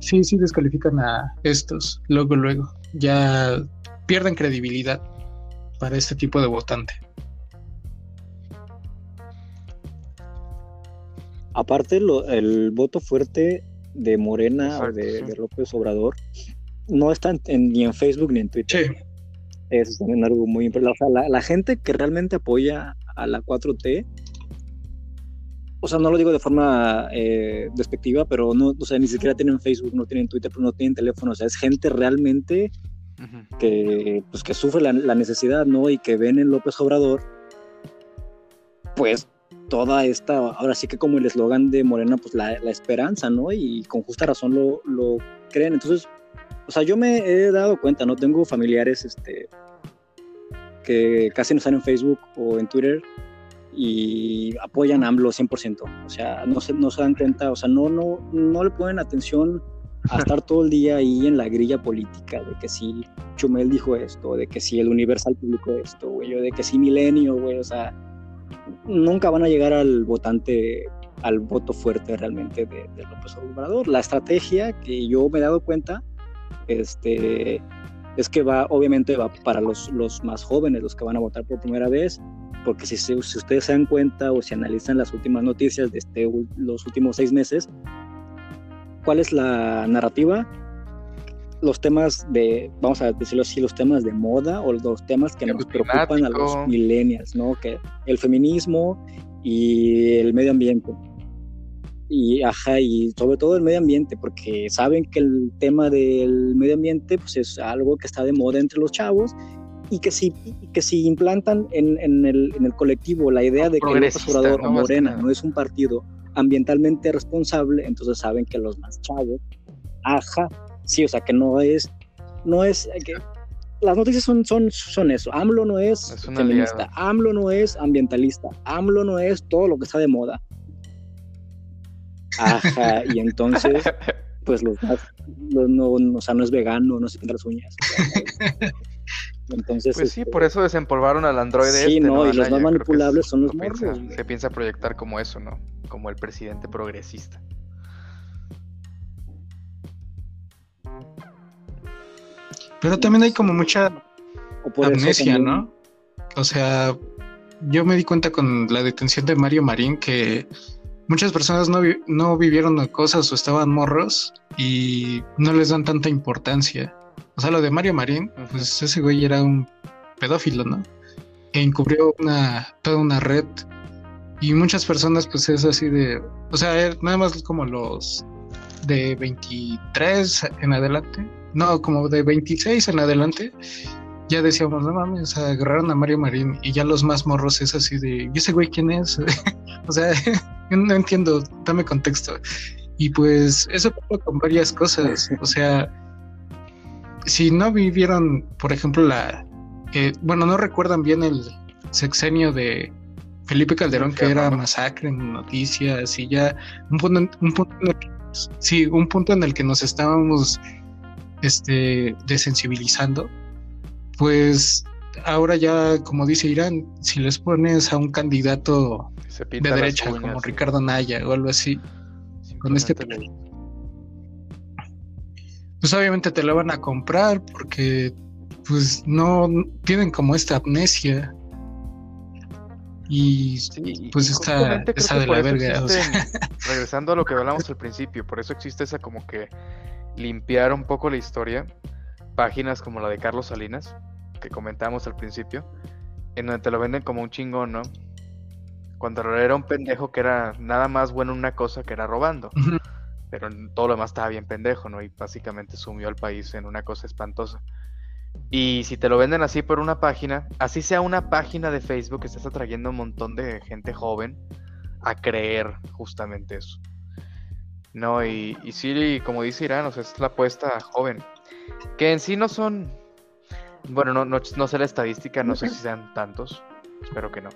sí, sí descalifican a estos, luego, luego, ya pierden credibilidad para este tipo de votante. Aparte, el voto fuerte de Morena o de, López Obrador no está ni en Facebook ni en Twitter. Sí. Eso es también algo muy importante. O sea, la, gente que realmente apoya a la 4T o sea, no lo digo de forma eh, despectiva, pero no, o sea, ni siquiera tienen Facebook, no tienen Twitter, no tienen teléfono, o sea, es gente realmente que, pues, que sufre la, necesidad, ¿no? Y que ven en López Obrador, pues, toda esta, ahora sí que como el eslogan de Morena, pues, la, esperanza, ¿no? Y con justa razón lo, lo creen. Entonces, o sea, yo me he dado cuenta, ¿no? Tengo familiares, este, que casi no están en Facebook o en Twitter, y apoyan a AMLO 100%. O sea, no se, no se dan cuenta, o sea, no, no, no le ponen atención a estar todo el día ahí en la grilla política de que si Chumel dijo esto, de que si el Universal publicó esto, güey, o de que si Milenio, güey, o sea, nunca van a llegar al votante, al voto fuerte realmente de, de López Obrador. La estrategia que yo me he dado cuenta, este, es que va, obviamente va para los, los más jóvenes, los que van a votar por primera vez, porque si, si, ustedes se dan cuenta o si analizan las últimas noticias de este, los últimos seis meses, ¿cuál es la narrativa? Los temas de, vamos a decirlo así, los temas de moda o los temas que nos preocupan a los millennials, ¿no? Que el feminismo y el medio ambiente. Y, ajá, y sobre todo el medio ambiente, porque saben que el tema del medio ambiente pues es algo que está de moda entre los chavos y que si, que si implantan en, en, el, en el colectivo la idea de que el Obrador ¿no? Morena no es un partido ambientalmente responsable, entonces saben que los más chavos, ajá, sí, o sea, que no es, no es, que, las noticias son, son, son eso. AMLO no es, feminista, AMLO no es ambientalista, AMLO no es todo lo que está de moda. Ajá, y entonces, pues los, no, o sea, no es vegano, no se pinta las uñas. Entonces, pues sí, este, por eso desempolvaron al androide. Sí, este, no, y los más manipulables son los morros. se piensa proyectar como eso, ¿no? Como el presidente progresista. Pero también hay como mucha amnesia, ¿no? O sea, yo me di cuenta con la detención de Mario Marín que muchas personas no, no vivieron cosas o estaban morros y no les dan tanta importancia. O sea, lo de Mario Marín, pues ese güey era un pedófilo, ¿no? Que encubrió una, toda una red y muchas personas pues es así de, o sea, nada más como los de 23 en adelante no, como de 26 en adelante, ya decíamos, no mames, agarraron a Mario Marín y ya los más morros es así de, ¿y ese güey quién es? o sea, no entiendo, dame contexto. Y pues eso pasa con varias cosas, o sea, si no vivieron, por ejemplo, la, eh, bueno, no recuerdan bien el sexenio de Felipe Calderón, que era masacre en noticias y ya un punto, un punto en el que, sí, un punto en el que nos estábamos este, desensibilizando, pues ahora ya, como dice Irán, si les pones a un candidato de derecha como Ricardo Naya o algo así, con este pues obviamente te lo van a comprar porque pues no tienen como esta amnesia y pues está, de la verga. Regresando a lo que hablamos al principio, por eso existe esa como que limpiar un poco la historia, páginas como la de Carlos Salinas, que comentamos al principio, en donde te lo venden como un chingón, ¿no? Cuando era un pendejo que era nada más bueno en una cosa que era robando. Pero todo lo demás estaba bien pendejo, ¿no? Y básicamente sumió al país en una cosa espantosa. Y si te lo venden así por una página, así sea una página de Facebook, estás atrayendo un montón de gente joven a creer justamente eso. No, y, y sí, como dice Irán, o sea, es la apuesta joven. Que en sí no son. Bueno, no, no, sé la estadística, no sé si sean tantos. Espero que no.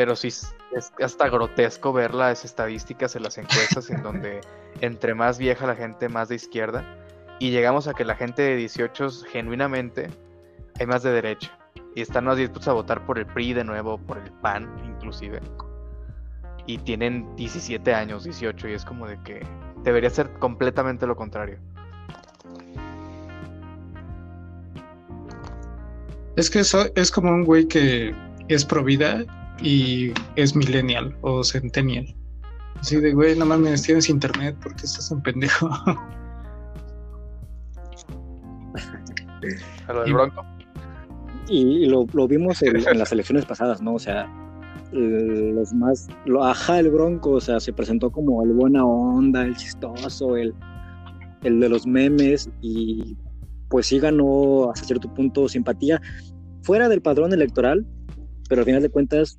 Pero sí es hasta grotesco ver las estadísticas en las encuestas en donde entre más vieja la gente, más de izquierda. Y llegamos a que la gente de 18 genuinamente hay más de derecha. Y están más dispuestos a votar por el PRI de nuevo, por el PAN inclusive y tienen 17 años, 18, y es como de que debería ser completamente lo contrario. Es que eso es como un güey que es pro vida y es millennial o centennial. Así de, güey, no mames, tienes internet, porque estás un pendejo? y, Bronco. Y lo, vimos en las elecciones pasadas, ¿no? O sea, los más, lo, ajá, el Bronco, o sea, se presentó como el buena onda, el chistoso, el, el de los memes y pues sí ganó hasta cierto punto simpatía fuera del padrón electoral, pero al final de cuentas,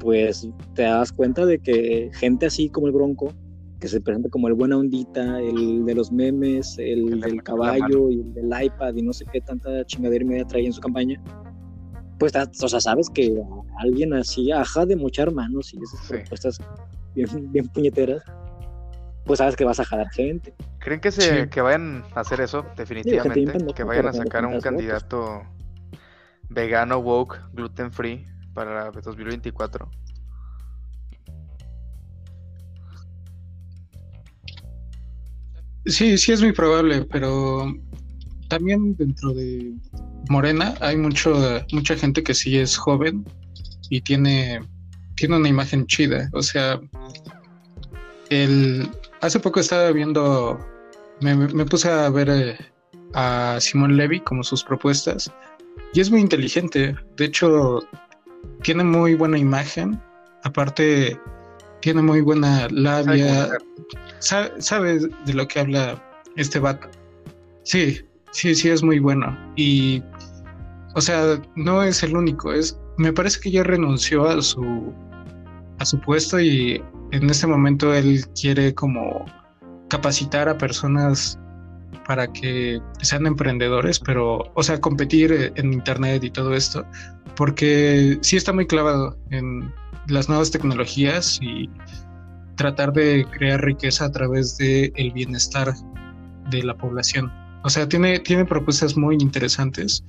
pues te das cuenta de que gente así como el Bronco, que se presenta como el buena ondita, el de los memes, el, del caballo y el del iPad y no sé qué tanta chingadera y media trae en su campaña, pues, o sea, sabes que alguien así, ajá, de mochar manos y esas propuestas bien, bien puñeteras, pues sabes que vas a jalar gente. ¿Creen que se que vayan a hacer eso? Definitivamente. que vayan a sacar un candidato vegano, woke, gluten free para 2024. Sí, sí es muy probable, pero también dentro de Morena hay mucho, mucha gente que sí es joven y tiene, tiene una imagen chida. O sea, el, hace poco estaba viendo, me, puse a ver eh, a Simón Levy como sus propuestas y es muy inteligente. De hecho, tiene muy buena imagen. Aparte, tiene muy buena labia. Sabe, de lo que habla este vato. Sí, sí, sí, es muy bueno. Y o sea, no es el único, es me parece que ya renunció a su a su puesto y en este momento él quiere como capacitar a personas para que sean emprendedores, pero, o sea, competir en Internet y todo esto, porque sí está muy clavado en las nuevas tecnologías y tratar de crear riqueza a través del el bienestar de la población. O sea, tiene, tiene propuestas muy interesantes,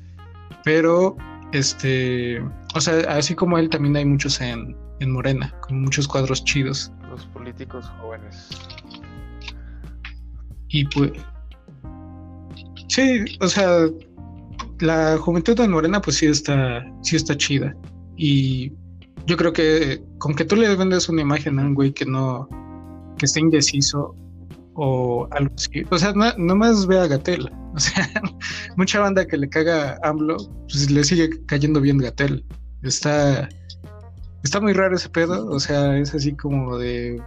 pero este, o sea, así como él, también hay muchos en, en Morena, con muchos cuadros chidos. Los políticos jóvenes. Y pues, sí, o sea, la juventud en Morena, pues sí está, sí está chida. Y yo creo que con que tú le vendes una imagen a un güey que no, que esté indeciso o algo así, o sea, no, nomás ve a Gatel. O sea, mucha banda que le caga a AMLO, pues le sigue cayendo bien Gatel. Está, está muy raro ese pedo, o sea, es así como de,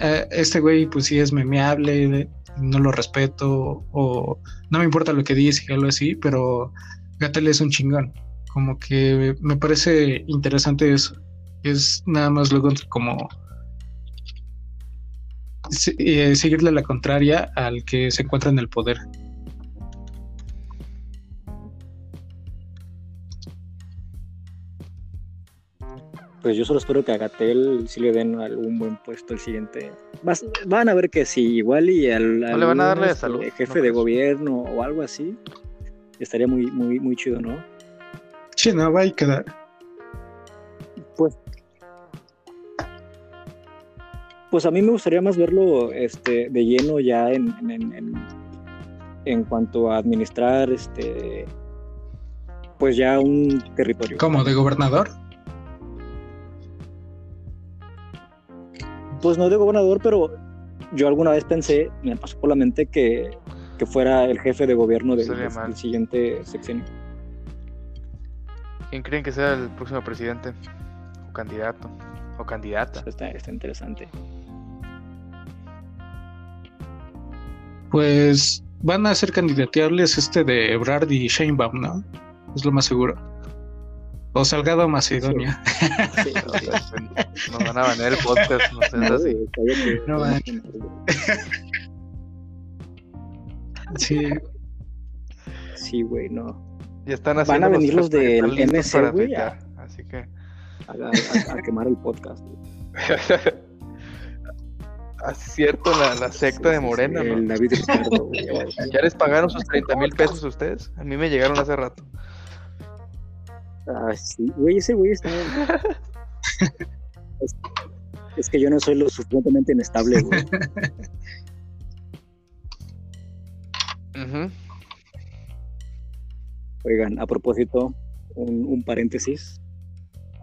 eh, este güey pues sí es memeable, no lo respeto o no me importa lo que dice y algo así, pero Gatel es un chingón. Como que me parece interesante eso. Es nada más luego como eh, seguirle la contraria al que se encuentra en el poder. Pues yo solo espero que a Gatel sí le den algún buen puesto el siguiente. van a ver que sí, igual y al, le van a darle salud, jefe de gobierno o algo así. Estaría muy, muy, muy chido, ¿no? Sí, no, va a quedar. Pues. Pues a mí me gustaría más verlo este, de lleno ya en, en, en, cuanto a administrar este pues ya un territorio. ¿Como de gobernador? Pues no de gobernador, pero yo alguna vez pensé, me pasó por la mente que, que fuera el jefe de gobierno del siguiente sexenio. ¿Quién creen que sea el próximo presidente? O candidato. O candidata. Está, está interesante. Pues van a ser candidateables este de Ebrard y Sheinbaum, ¿no? Es lo más seguro. O Salgado Macedonia. Sí. Nos van a banear el podcast, no sé, así. No van. Sí. Sí, güey, no. Y están Van a venir los del MC, güey. Así que. A, quemar el podcast. Así cierto, la, la secta de Morena, ¿no? El David Ricardo, ¿Ya les pagaron sus 30 mil pesos a ustedes? A mí me llegaron hace rato. Ah, sí, güey, ese güey está. es, es, que yo no soy lo suficientemente inestable, güey. Uh Oigan, a propósito, un, paréntesis,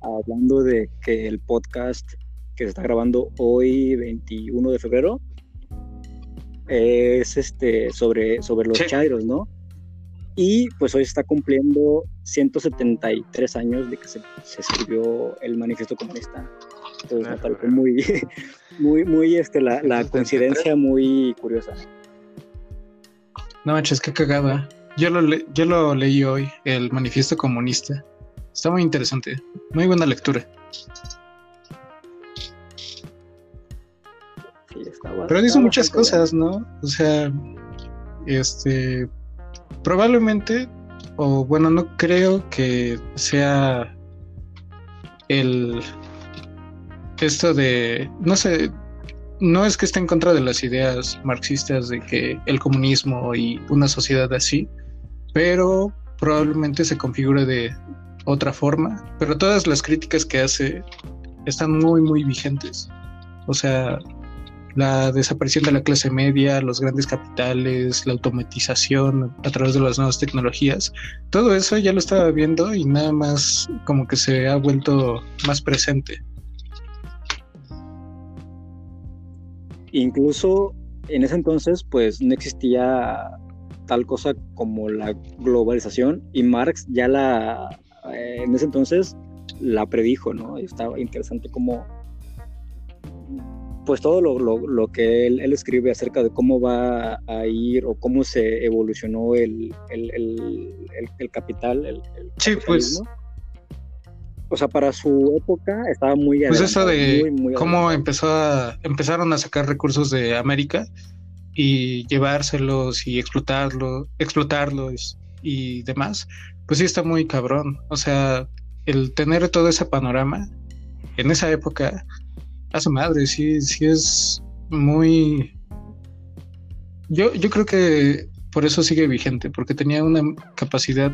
hablando de que el podcast que se está grabando hoy, 21 de febrero, es este sobre, sobre los chairos, ¿no? Y pues hoy está cumpliendo 173 años de que se, se escribió el manifiesto comunista. Entonces me parece muy, muy, muy, este, la, la coincidencia muy curiosa. No manches, qué cagada. Yo lo, yo lo leí hoy, el Manifiesto Comunista. Está muy interesante. Muy buena lectura. Pero dice muchas cosas, ¿no? O sea, este. Probablemente, o bueno, no creo que sea el. Esto de. No sé, no es que esté en contra de las ideas marxistas de que el comunismo y una sociedad así, pero probablemente se configure de otra forma. Pero todas las críticas que hace están muy, muy vigentes. O sea, la desaparición de la clase media, los grandes capitales, la automatización a través de las nuevas tecnologías, todo eso ya lo estaba viendo y nada más como que se ha vuelto más presente. Incluso en ese entonces, pues no existía tal cosa como la globalización y Marx ya la, eh, en ese entonces la predijo, ¿no? Y estaba interesante como, pues todo lo, lo, que él, él, escribe acerca de cómo va a ir o cómo se evolucionó el, el, el capital, el, sí, pues o sea, para su época estaba muy Pues eso de cómo empezó a, empezaron a sacar recursos de América y llevárselos y explotarlo, explotarlos y demás, pues sí está muy cabrón. O sea, el tener todo ese panorama en esa época, hace madre, sí, sí es muy... Yo, yo creo que por eso sigue vigente, porque tenía una capacidad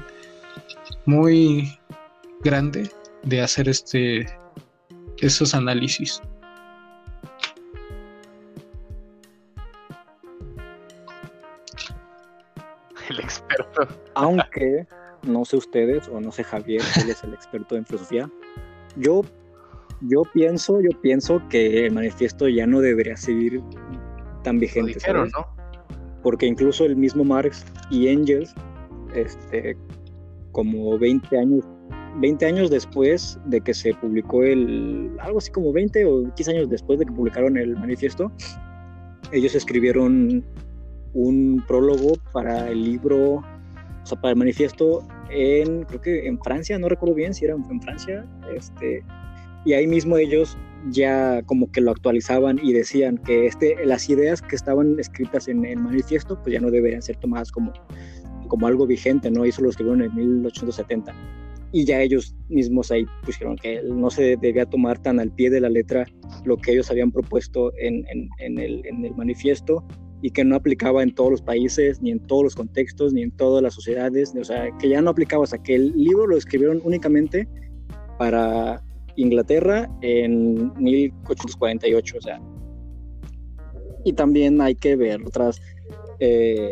muy grande de hacer este esos análisis. El experto. Aunque no sé ustedes o no sé Javier, él es el experto en filosofía. Yo yo pienso, yo pienso que el manifiesto ya no debería seguir tan vigente. Lo ¿no? Porque incluso el mismo Marx y Engels, este, como 20 años, 20 años después de que se publicó el, algo así como 20 o 15 años después de que publicaron el manifiesto, ellos escribieron un prólogo para el libro, o sea, para el manifiesto en, creo que en Francia, no recuerdo bien si era en Francia, este, y ahí mismo ellos ya como que lo actualizaban y decían que este, las ideas que estaban escritas en el manifiesto pues ya no deberían ser tomadas como, como algo vigente, ¿no? Eso lo escribieron en 1870. Y ya ellos mismos ahí pusieron que no se debía tomar tan al pie de la letra lo que ellos habían propuesto en, en, el, en el manifiesto y que no aplicaba en todos los países, ni en todos los contextos, ni en todas las sociedades, o sea, que ya no aplicaba, o sea, que el libro lo escribieron únicamente para Inglaterra en 1848, o sea. Y también hay que ver otras, eh,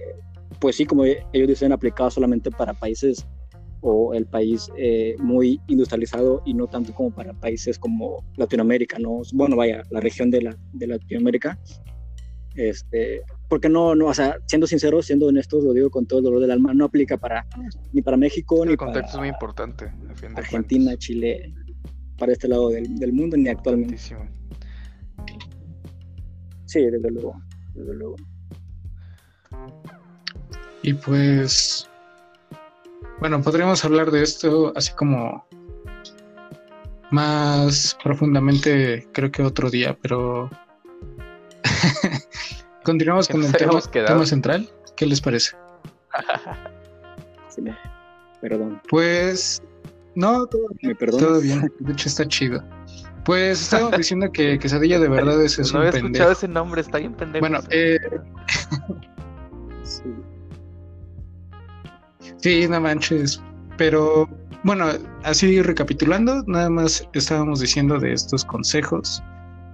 pues sí, como ellos dicen, aplicado solamente para países o el país eh, muy industrializado y no tanto como para países como Latinoamérica, ¿no? Bueno, vaya, la región de, la, de Latinoamérica. Este, porque no, no, o sea, siendo sinceros, siendo honestos, lo digo con todo el dolor del alma, no aplica para ni para México el ni para es muy importante, Argentina, Chile, para este lado del, del mundo ni actualmente. Sí, desde luego, desde luego. Y pues, bueno, podríamos hablar de esto así como más profundamente, creo que otro día, pero continuamos con el tema, tema, central. ¿Qué les parece? sí, perdón. Pues no, todo bien. Todo bien. De hecho, está chido. Pues estábamos diciendo que Quesadilla de verdad es, es no había escuchado ese nombre, está bien pendejo. Bueno, eh... sí. no manches. Pero bueno, así recapitulando, nada más estábamos diciendo de estos consejos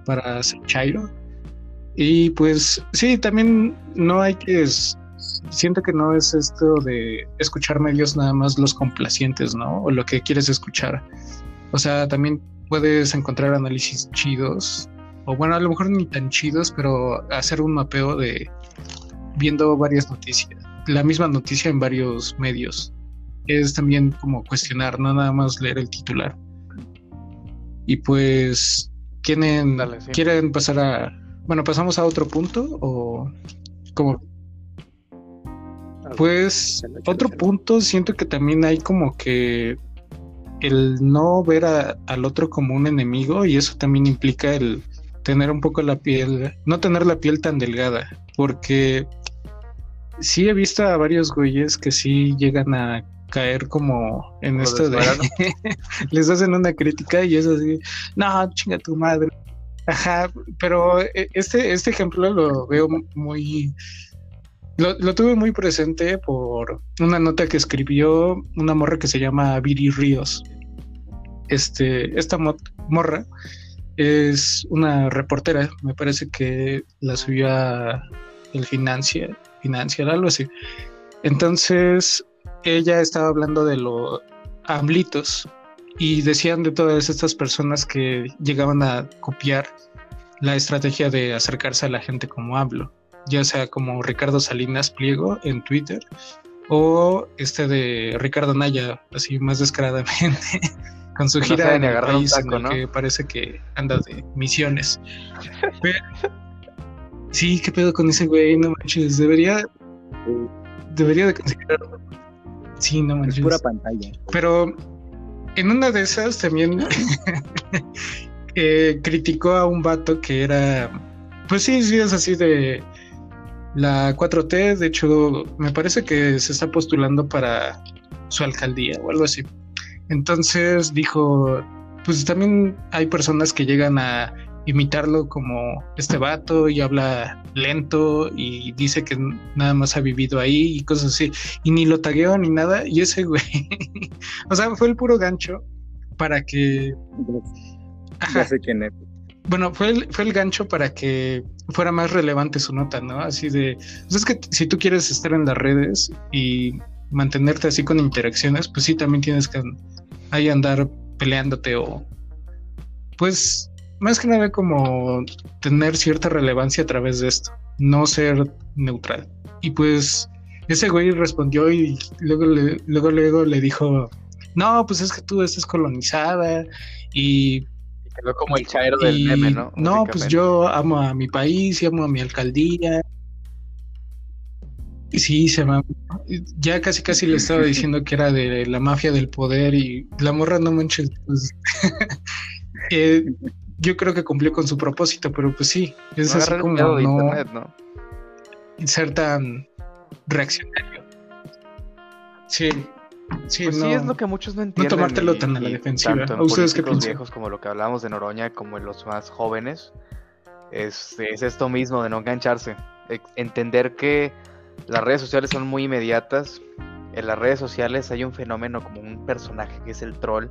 para hacer Chairo. Y pues sí, también no hay que siento que no es esto de escuchar medios nada más los complacientes, ¿no? O lo que quieres escuchar. O sea, también puedes encontrar análisis chidos, o bueno, a lo mejor ni tan chidos, pero hacer un mapeo de viendo varias noticias, la misma noticia en varios medios. Es también como cuestionar, no nada más leer el titular. Y pues, ¿quieren, ¿quieren pasar a... Bueno, pasamos a otro punto o como pues otro punto, siento que también hay como que el no ver al otro como un enemigo y eso también implica el tener un poco la piel, no tener la piel tan delgada, porque sí he visto a varios güeyes que sí llegan a caer como en esto de les hacen una crítica y es así, no, chinga tu madre. Ajá, pero e, este, este ejemplo lo veo muy lo, tuve muy presente por una nota que escribió una morra que se llama Viri Ríos. Este, esta morra es una reportera, me parece que la subió a el Financial, Financial, algo así. Entonces, ella estaba hablando de los amblitos y decían de todas estas personas que llegaban a copiar la estrategia de acercarse a la gente como hablo ya sea como Ricardo Salinas Pliego en Twitter o este de Ricardo Naya, así más descaradamente, con su gira en el país que parece que anda de misiones. sí, qué pedo con ese güey, no manches, debería debería de considerarlo. Sí, no manches. Es pura pantalla. Pero en una de esas también eh, criticó a un vato que era, pues sí, sí es así de la 4T, de hecho, me parece que se está postulando para su alcaldía o algo así. Entonces dijo, pues también hay personas que llegan a imitarlo como este vato y habla lento y dice que nada más ha vivido ahí y cosas así. Y ni lo tagueó ni nada. Y ese güey, o sea, fue el puro gancho para que... Ya sé quién es. Bueno, fue el, fue el gancho para que fuera más relevante su nota, ¿no? Así de, pues es que si tú quieres estar en las redes y mantenerte así con interacciones, pues sí, también tienes que ahí andar peleándote o, pues, más que nada como tener cierta relevancia a través de esto, no ser neutral. Y pues ese güey respondió y luego le, luego, luego le dijo, no, pues es que tú estás colonizada y... quedó como el chairo del meme, ¿no? No, pues yo amo a mi país y amo a mi alcaldía. Sí, se va. Ya casi casi le estaba diciendo que era de la mafia del poder y la morra no manches. Pues, eh, yo creo que cumplió con su propósito, pero pues sí, es así como no, internet, ¿no? ser tan reaccionario. Sí, sí, pues sí es lo que muchos no entienden. No tomártelo tan a la defensiva. Tanto en ustedes qué viejos como lo que hablamos de Noroña, como en los más jóvenes, es, es esto mismo de no engancharse, entender que las redes sociales son muy inmediatas. En las redes sociales hay un fenómeno como un personaje que es el troll,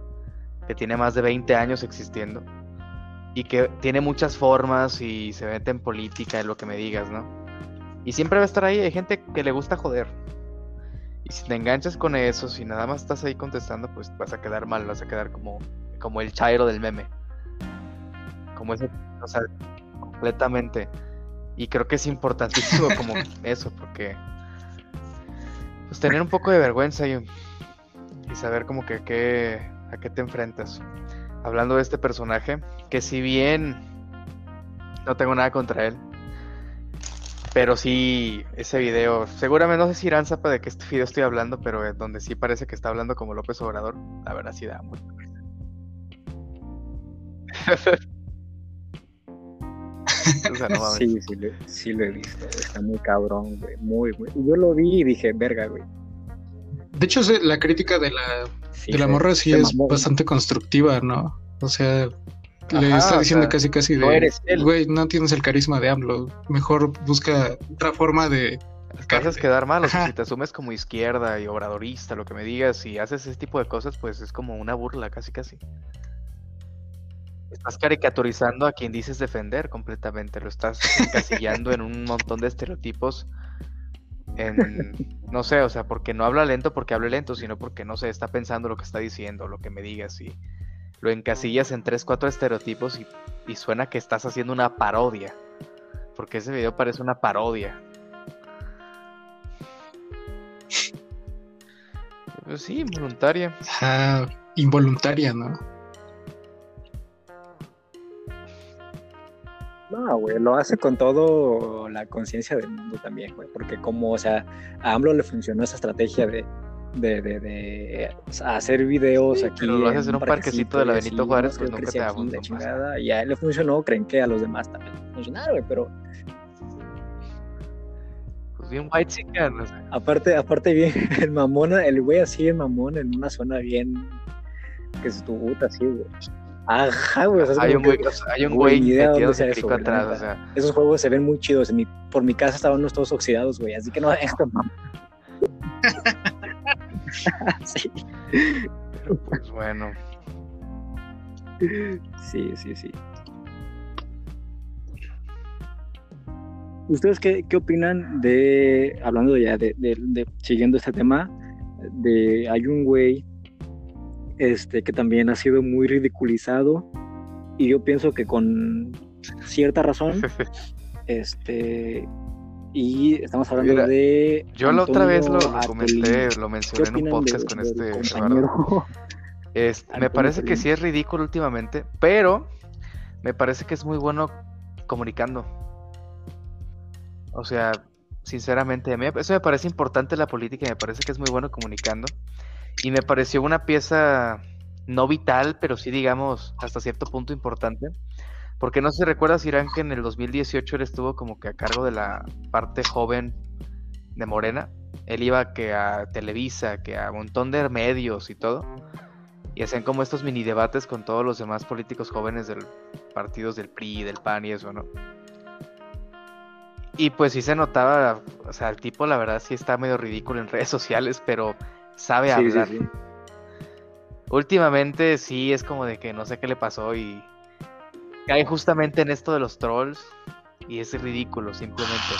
que tiene más de 20 años existiendo y que tiene muchas formas y se mete en política, en lo que me digas, ¿no? Y siempre va a estar ahí, hay gente que le gusta joder. Y si te enganchas con eso, si nada más estás ahí contestando, pues vas a quedar mal, vas a quedar como, como el chairo del meme. Como ese, o sea, completamente. Y creo que es importantísimo como eso, porque pues tener un poco de vergüenza y, y saber como que, que a qué te enfrentas hablando de este personaje, que si bien no tengo nada contra él, pero sí, ese video, seguramente no sé si Irán sepa de qué este video estoy hablando, pero donde sí parece que está hablando como López Obrador, la verdad sí da mucha sí, sí, sí lo he visto, está muy cabrón, güey, muy, muy. Yo lo vi y dije, verga, güey. De hecho, la crítica de la, de la morra sí es bastante constructiva, ¿no? O sea, le está diciendo casi casi de, güey, no tienes el carisma de AMLO, mejor busca otra forma de... Te haces quedar mal, o sea, si te asumes como izquierda y obradorista, lo que me digas, y haces ese tipo de cosas, pues es como una burla, casi casi. Estás caricaturizando a quien dices defender completamente, lo estás encasillando en un montón de estereotipos en, no sé, o sea, porque no habla lento porque hable lento, sino porque, no sé, está pensando lo que está diciendo, lo que me digas y lo encasillas en tres, cuatro estereotipos y, y suena que estás haciendo una parodia. Porque ese video parece una parodia. Pues sí, involuntaria. Ah, involuntaria, ¿no? No, güey, lo hace con todo la conciencia del mundo también, güey, porque como, o sea, a AMLO le funcionó esa estrategia de, de, de, de hacer videos aquí. Pero lo haces en un parquecito de la Benito Juárez, pues nunca te da la chingada, Y a él le funcionó, creen que a los demás también funcionaron, güey, pero... Pues bien white chicken, no sé. Aparte, aparte bien, el mamón, el güey así, el mamón, en una zona bien... Que es tu puta así, güey Ajá, güey. hay, un güey, hay un güey metido eso, atrás, o sea. Esos juegos se ven muy chidos. mi, por mi casa estaban unos todos oxidados, güey. Así que no, esto, mamá. sí. pues bueno. Sí, sí, sí. ¿Ustedes qué, qué opinan de, hablando ya de, de, de, siguiendo este tema, de hay un güey este, que también ha sido muy ridiculizado y yo pienso que con cierta razón, este, y estamos hablando de... Yo la otra vez lo, comenté, lo mencioné en un podcast con este me parece que sí es ridículo últimamente, pero me parece que es muy bueno comunicando. O sea, sinceramente, a mí eso me parece importante la política y me parece que es muy bueno comunicando. Y me pareció una pieza no vital, pero sí, digamos, hasta cierto punto importante. Porque no se recuerda si Irán que en el 2018 él estuvo como que a cargo de la parte joven de Morena. Él iba que a Televisa, que a un montón de medios y todo. Y hacían como estos mini debates con todos los demás políticos jóvenes del partidos del PRI, del PAN y eso, ¿no? Y pues sí se notaba, o sea, el tipo la verdad sí está medio ridículo en redes sociales, pero sabe hablar. Últimamente sí es como de que no sé qué le pasó y cae justamente en esto de los trolls y es ridículo simplemente.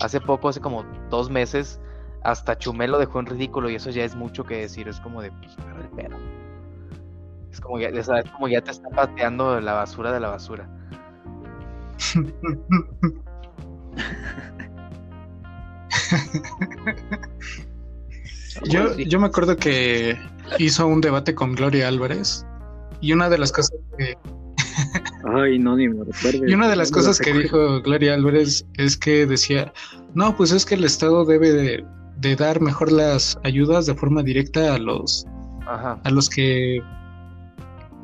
Hace poco, hace como dos meses, hasta Chumel lo dejó en ridículo y eso ya es mucho que decir, es como de, pues, el. Es como ya, es como ya te está pateando la basura de la basura. yo, yo me acuerdo que hizo un debate con Gloria Álvarez y una de las cosas que Ay, no, ni me Y una de las cosas que dijo Gloria Álvarez es que decía, no, pues es que el Estado debe de, dar mejor las ayudas de forma directa a los a los que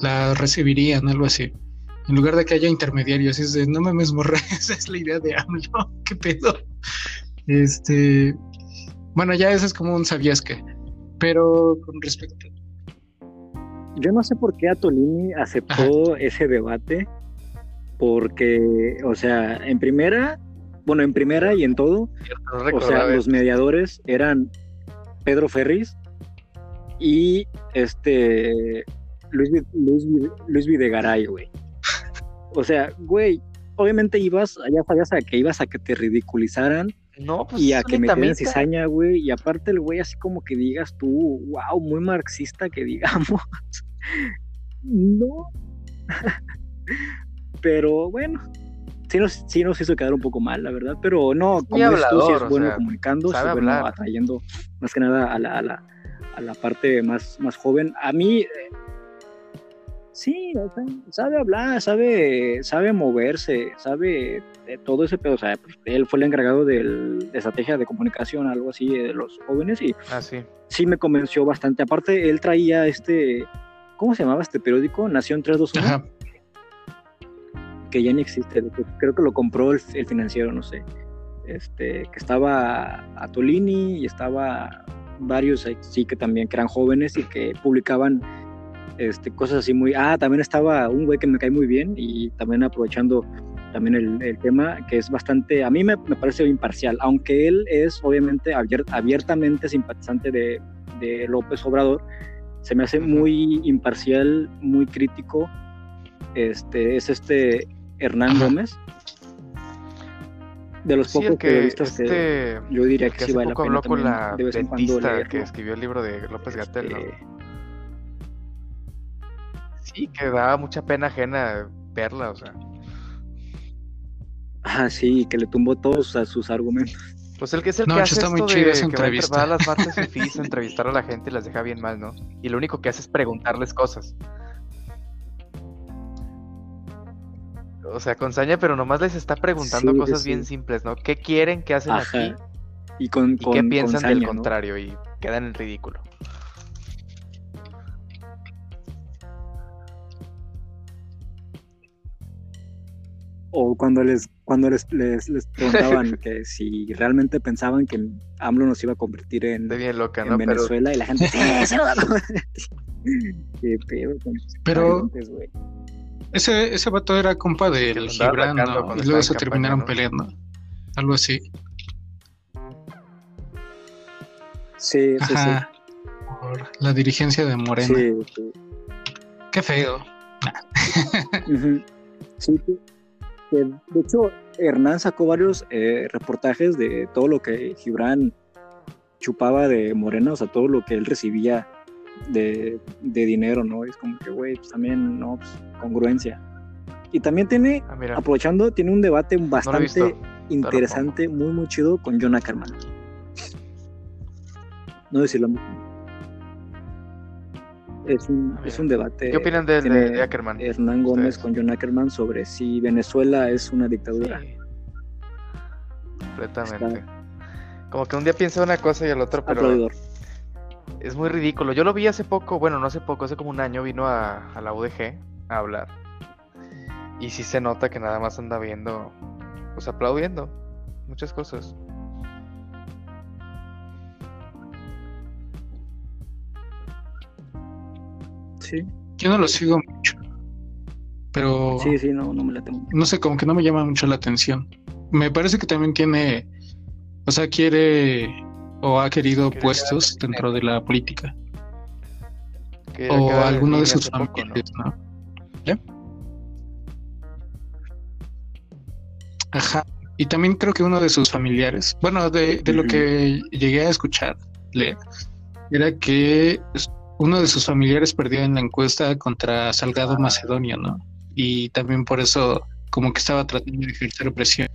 la recibirían, algo así. En lugar de que haya intermediarios, es de no mames morra, esa es la idea de AMLO, qué pedo. Este, bueno, ya eso es como un sabías que. Pero con respecto yo no sé por qué Atolini aceptó ese debate, porque, o sea, en primera, bueno, en primera y en todo, o sea, los mediadores eran Pedro Ferris y este Luis, Luis, Luis Videgaray, güey. O sea, güey, obviamente ibas, ya sabías a que ibas a que te ridiculizaran. No, pues y a que metieran cizaña, güey. Y aparte el güey así como que digas tú, wow, muy marxista que digamos. no. Pero bueno, sí nos, sí nos hizo quedar un poco mal, la verdad. Pero no, como es bueno comunicando, es bueno atrayendo más que nada a la, a la, a la parte más, más joven. A mí, eh, sí, sabe hablar, sabe, sabe moverse, sabe todo ese pedo. O sea, pues, él fue el encargado de estrategia de comunicación, algo así, de los jóvenes. Y ah, sí. sí me convenció bastante. Aparte, él traía este ¿Cómo se llamaba este periódico? Nación 321. Que ya ni existe. Creo que lo compró el, financiero, no sé. Este, que estaba Atolini y estaba varios sí que también que eran jóvenes y que publicaban este, cosas así muy... Ah, también estaba un güey que me cae muy bien y también aprovechando también el, tema, que es bastante, a mí me, parece imparcial, aunque él es obviamente abiertamente simpatizante de, de López Obrador, se me hace muy imparcial, muy crítico. Este, es este Hernán Gómez. De los pocos periodistas que, este, yo diría que, sí vale la pena con la de vez en cuando que escribió el libro de López Gatel, este, Sí, que daba mucha pena ajena verla, o sea. Ah, sí, que le tumbó todos a sus argumentos. Pues el que es el que hace está muy chido esa entrevista. Va a las martes fifís a entrevistar a la gente y las deja bien mal, ¿no? Y lo único que hace es preguntarles cosas. O sea, con saña, pero nomás les está preguntando cosas bien simples, ¿no? ¿Qué quieren? ¿Qué hacen aquí? Y, con, qué piensan del contrario? Y quedan en ridículo. O cuando les cuando les, les, preguntaban que si realmente pensaban que AMLO nos iba a convertir en, Venezuela y la gente Qué pedo Pero ese, ese vato era compa del Gibran y luego se terminaron peleando. Algo así. Sí, sí, sí. Por la dirigencia de Morena. Sí, sí. Qué feo. sí, de hecho, Hernán sacó varios eh, reportajes de todo lo que Gibran chupaba de Morena, o sea, todo lo que él recibía de, dinero, ¿no? Es como que, güey, pues también, ¿no? Pues, congruencia. Y también tiene, ah, aprovechando, tiene un debate bastante interesante, muy, muy chido con John Ackerman. No decirlo es un, es un debate. ¿Qué opinan de, Ackerman? Hernán Gómez con John Ackerman sobre si Venezuela es una dictadura. Completamente. Como que un día piensa una cosa y el otro, pero. Es muy ridículo. Yo lo vi hace poco, bueno, no hace poco, hace como un año vino a, a la UDG a hablar. Y sí se nota que nada más anda viendo, pues aplaudiendo muchas cosas. Sí. Yo no lo sigo mucho. Pero. Sí, sí, no, no me la tengo. No sé, como que no me llama mucho la atención. Me parece que también tiene. O sea, quiere. O ha querido puestos dentro de la política. o alguno de sus familiares, ¿no? Ajá. Y también creo que uno de sus familiares, bueno, de, de lo que llegué a escuchar, leer, era que uno de sus familiares perdió en la encuesta contra Salgado Macedonio, ¿no? Y también por eso como que estaba tratando de ejercer presión.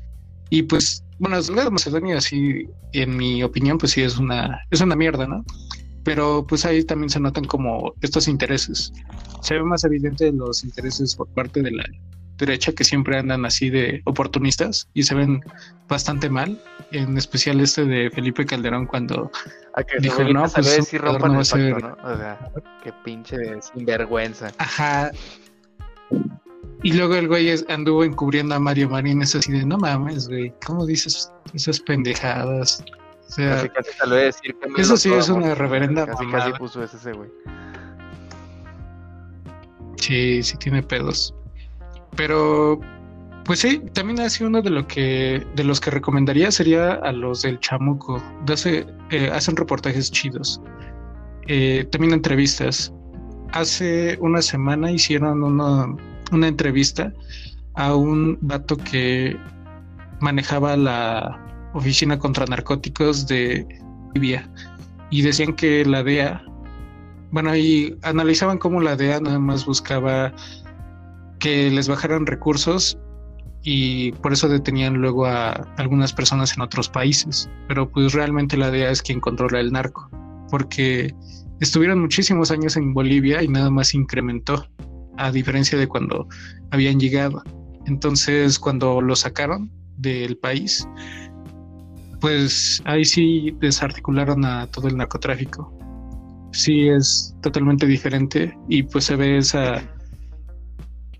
Y pues, bueno, Salgado Macedonio, así, en mi opinión, pues sí es una, es una mierda, ¿no? Pero pues ahí también se notan como estos intereses. Se ve más evidente los intereses por parte de la derecha que siempre andan así de oportunistas y se ven bastante mal, en especial este de Felipe Calderón cuando dijo, no, pues no va a ser... ¿no? O sea, qué pinche sinvergüenza. Ajá. Y luego el güey anduvo encubriendo a Mario Marín, es así de, no mames, güey, ¿cómo dices esas pendejadas? O sea, casi, casi decir eso sí es una reverenda casi, casi puso ese güey. Sí, sí tiene pedos. Pero, pues sí, también así uno de lo que de los que recomendaría sería a los del Chamuco. Eh, hacen reportajes chidos. Eh, también entrevistas. Hace una semana hicieron una, una entrevista a un vato que manejaba la oficina contra narcóticos de Libia y decían que la DEA, bueno, y analizaban cómo la DEA nada más buscaba que les bajaran recursos y por eso detenían luego a algunas personas en otros países. Pero pues realmente la DEA es quien controla el narco, porque estuvieron muchísimos años en Bolivia y nada más incrementó, a diferencia de cuando habían llegado. Entonces, cuando lo sacaron del país, pues ahí sí desarticularon a todo el narcotráfico. Sí es totalmente diferente y pues se ve esa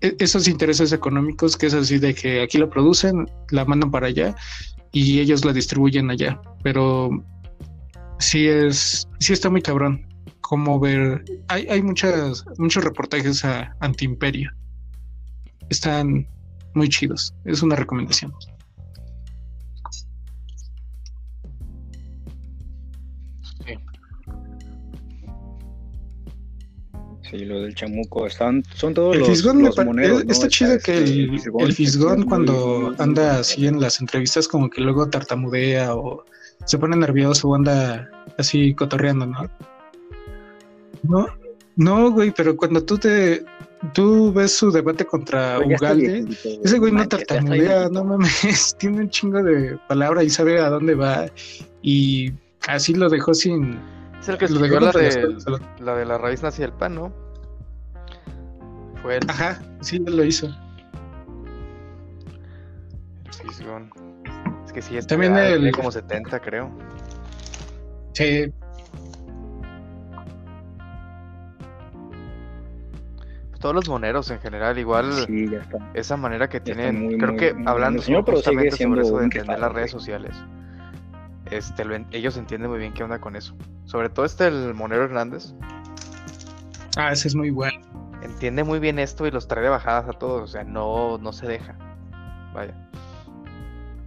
esos intereses económicos que es así de que aquí la producen, la mandan para allá y ellos la distribuyen allá. Pero sí es, sí está muy cabrón. Como ver, hay, hay muchas, muchos reportajes a antiimperio. Están muy chidos. Es una recomendación. Sí, lo del chamuco, están, son todos los, fisgón moneros, Está chido que el, fisgón, cuando anda así en las entrevistas como que luego tartamudea o se pone nervioso o anda así cotorreando, ¿no? No, no, güey, pero cuando tú te tú ves su debate contra Ugalde, ese güey no tartamudea, no mames, tiene un chingo de palabra y sabe a dónde va y así lo dejó sin es el que escribió la de, la de la raíz nacia el pan, ¿no? Fue él. Ajá, sí, él lo hizo. Fisgón. Es que sí, está También el... como 70, creo. Sí. Pues todos los moneros en general, igual sí, ya está. esa manera que tienen, creo que hablando justamente sobre eso de entender las redes sociales este, ellos entienden muy bien qué onda con eso. Sobre todo este, el Monero Hernández. Ah, ese es muy bueno. Entiende muy bien esto y los trae de bajadas a todos, o sea, no, no se deja. Vaya.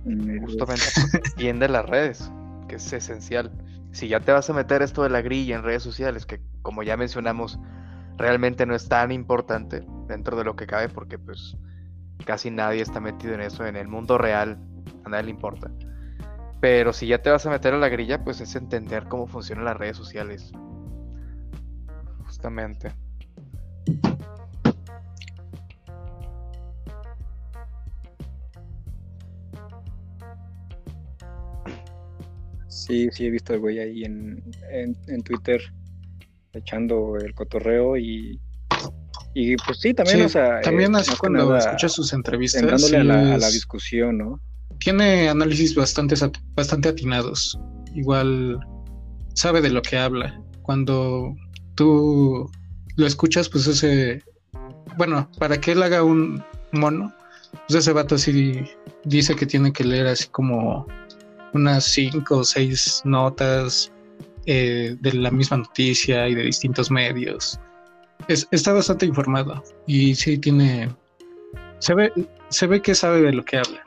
Justamente entiende las redes, que es esencial. Si ya te vas a meter esto de la grilla en redes sociales, que como ya mencionamos, realmente no es tan importante dentro de lo que cabe, porque pues casi nadie está metido en eso en el mundo real, a nadie le importa. Pero si ya te vas a meter a la grilla, pues es entender cómo funcionan las redes sociales. Justamente. Sí, sí, he visto al güey ahí en, en, Twitter echando el cotorreo y, y pues sí, también, o sea... También así cuando escuchas sus entrevistas... Entrándole a, la, a la discusión, ¿no? Tiene análisis bastante, bastante atinados. Igual sabe de lo que habla. Cuando tú lo escuchas, pues ese. Bueno, para que él haga un, mono, pues ese vato sí dice que tiene que leer así como unas cinco o seis notas eh, de la misma noticia y de distintos medios. está bastante informado y sí tiene... Se ve, se ve que sabe de lo que habla.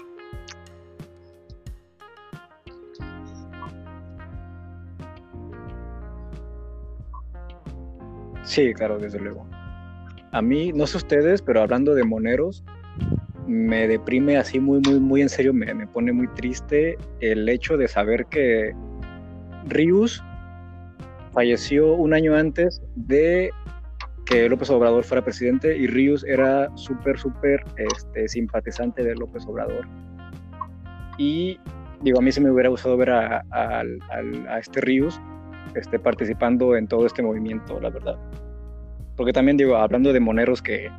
Sí, claro, desde luego. A mí, no sé ustedes, pero hablando de moneros, me deprime así muy, muy, muy en serio, me, me pone muy triste el hecho de saber que Rius falleció un año antes de que López Obrador fuera presidente y Rius era súper, súper este, simpatizante de López Obrador. Y digo, a mí se me hubiera gustado ver a, a este Rius este, participando en todo este movimiento, la verdad. Porque también digo, hablando de moneros que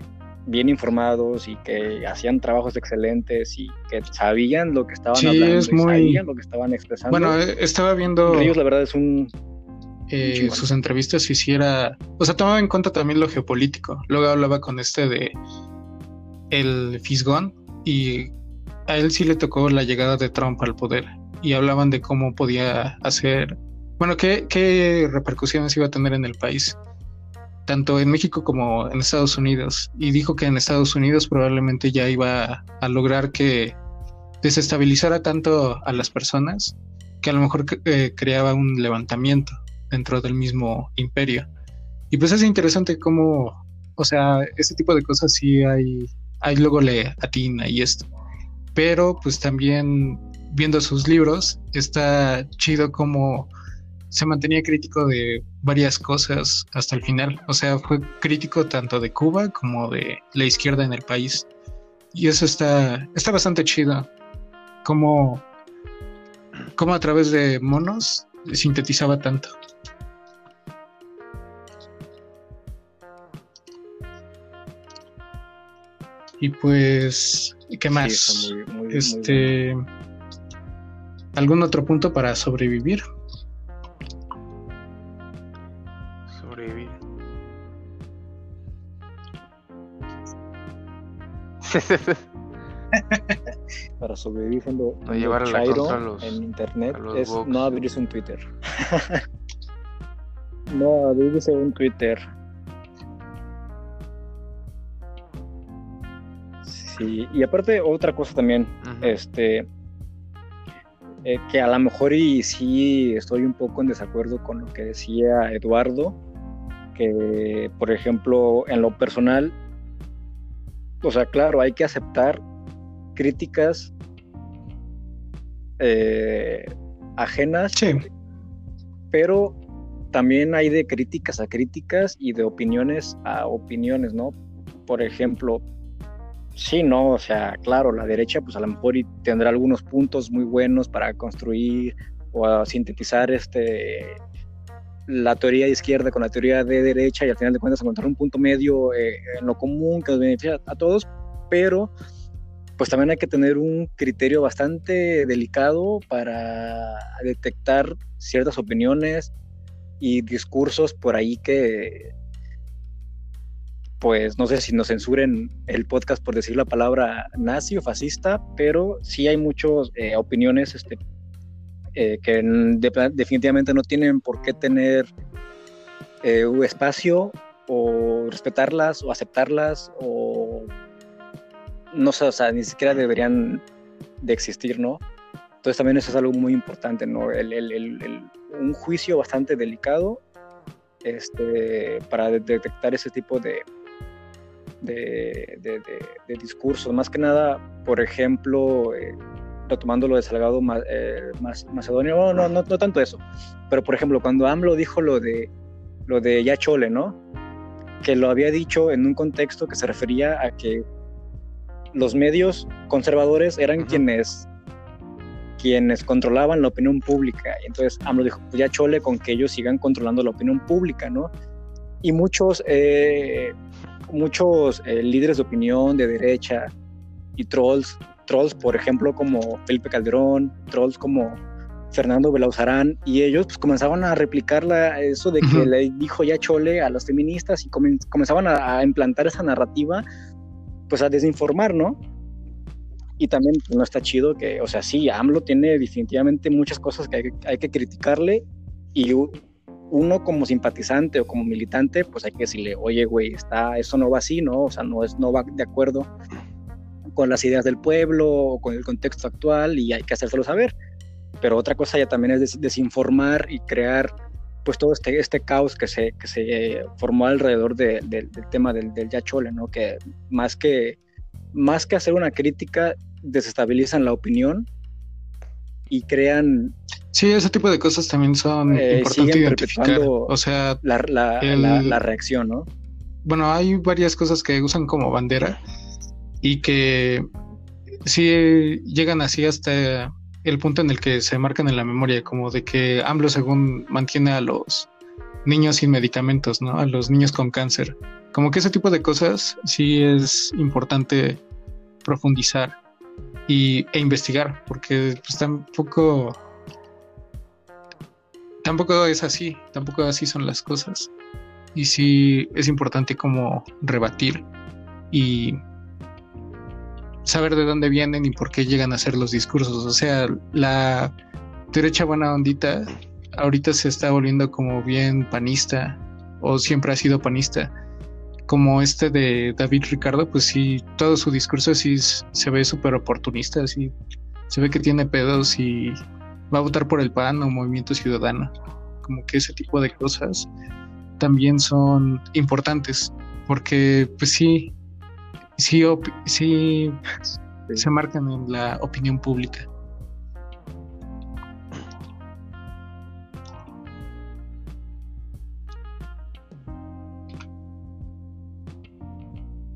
bien informados y que hacían trabajos excelentes y que sabían lo que estaban hablando, sabían lo que estaban expresando. Bueno, eh, estaba viendo. Ellos, la verdad, es un. Eh, sus entrevistas hiciera. O sea, tomaba en cuenta también lo geopolítico. Luego hablaba con este de. El Fisgón y a él sí le tocó la llegada de Trump al poder y hablaban de cómo podía hacer. Bueno, qué, qué repercusiones iba a tener en el país tanto en México como en Estados Unidos, y dijo que en Estados Unidos probablemente ya iba a, lograr que desestabilizara tanto a las personas que a lo mejor eh, creaba un levantamiento dentro del mismo imperio. Y pues es interesante cómo, o sea, este tipo de cosas sí hay, hay luego le atina y esto. Pero pues también viendo sus libros, está chido como se mantenía crítico de varias cosas hasta el final. O sea, fue crítico tanto de Cuba como de la izquierda en el país. Y eso está, está bastante chido. Como, como a través de monos sintetizaba tanto. Y pues, ¿qué más? este, ¿Algún otro punto para sobrevivir? para sobrevivir siendo no llevar chairo en internet es no abrirse un Twitter. no abrirse un Twitter. Sí, y aparte otra cosa también, este, eh, que a lo mejor y sí estoy un poco en desacuerdo con lo que decía Eduardo, que por ejemplo en lo personal o sea, claro, hay que aceptar críticas eh, ajenas, pero también hay de críticas a críticas y de opiniones a opiniones, ¿no? Por ejemplo, sí, ¿no? O sea, claro, la derecha pues a lo mejor tendrá algunos puntos muy buenos para construir o a sintetizar este la teoría de izquierda con la teoría de derecha y al final de cuentas encontrar un punto medio eh, en lo común que nos beneficia a todos, pero pues también hay que tener un criterio bastante delicado para detectar ciertas opiniones y discursos por ahí que pues no sé si nos censuren el podcast por decir la palabra nazi o fascista, pero sí hay muchas eh, opiniones este, eh, que definitivamente no tienen por qué tener eh, un espacio o respetarlas o aceptarlas o no sé, o sea, ni siquiera deberían de existir, ¿no? Entonces también eso es algo muy importante, ¿no? un juicio bastante delicado este, para detectar ese tipo de, de, de, discursos. Más que nada, por ejemplo, eh, retomando lo de Salgado eh, Macedonio, no, no, no, no, tanto eso, pero por ejemplo, cuando AMLO dijo lo de, lo de Yachole, ¿no? Que lo había dicho en un contexto que se refería a que los medios conservadores eran quienes quienes controlaban la opinión pública. Y entonces AMLO dijo, pues ya chole con que ellos sigan controlando la opinión pública, ¿no? Y muchos, eh, muchos eh, líderes de opinión de derecha y trolls trolls, por ejemplo, como Felipe Calderón, trolls como Fernando Belauzarán, y ellos pues, comenzaban a replicar eso de que le dijo ya chole a las feministas y comenzaban a, implantar esa narrativa pues a desinformar, ¿no? Y también pues, no está chido que, o sea, sí, AMLO tiene definitivamente muchas cosas que hay, hay que criticarle y uno como simpatizante o como militante, pues hay que decirle, oye, güey, está, eso no va así, ¿no? O sea, no, es, no va de acuerdo con las ideas del pueblo o con el contexto actual y hay que hacérselo saber. Pero otra cosa ya también es desinformar y crear pues todo este, este caos que se, que se formó alrededor del tema del, del Yachole, ¿no? Que más que, más que hacer una crítica, desestabilizan la opinión y crean... Sí, ese tipo de cosas también son eh, importantes identificar. O sea, la, la, la, reacción, ¿no? Bueno, hay varias cosas que usan como bandera y que sí llegan así hasta el punto en el que se marcan en la memoria, como de que AMLO según mantiene a los niños sin medicamentos, ¿no? A los niños con cáncer. Como que ese tipo de cosas sí es importante profundizar y, e investigar, porque pues tampoco tampoco es así, tampoco así son las cosas. Y sí es importante como rebatir y saber de dónde vienen y por qué llegan a ser los discursos. O sea, la derecha buena ondita ahorita se está volviendo como bien panista o siempre ha sido panista. Como este de David Ricardo, pues sí, todo su discurso sí se ve súper oportunista, así se ve que tiene pedos y va a votar por el PAN o Movimiento Ciudadano. Como que ese tipo de cosas también son importantes, porque pues sí, sí, sí se marcan en la opinión pública.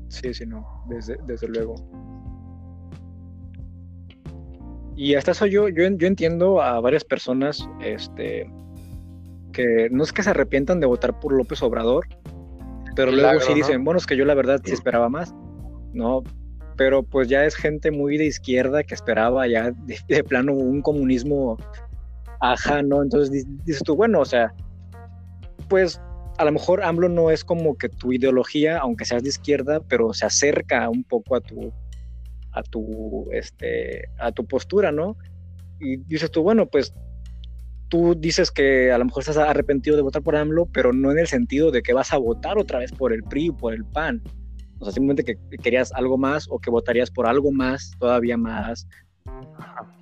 Sí, sí, no, desde, desde luego. Y hasta eso yo, yo, yo entiendo a varias personas este, que no es que se arrepientan de votar por López Obrador, pero luego sí dicen, bueno, es que yo la verdad sí esperaba más. ¿No? Pero pues ya es gente muy de izquierda que esperaba ya de, plano un comunismo ajá, ¿no? Entonces dices tú, bueno, o sea, pues a lo mejor AMLO no es como que tu ideología, aunque seas de izquierda, pero se acerca un poco a tu, a tu, este, a tu postura, ¿no? Y dices tú, bueno, pues tú dices que a lo mejor estás arrepentido de votar por AMLO, pero no en el sentido de que vas a votar otra vez por el PRI o por el PAN. O sea, simplemente que querías algo más o que votarías por algo más, todavía más,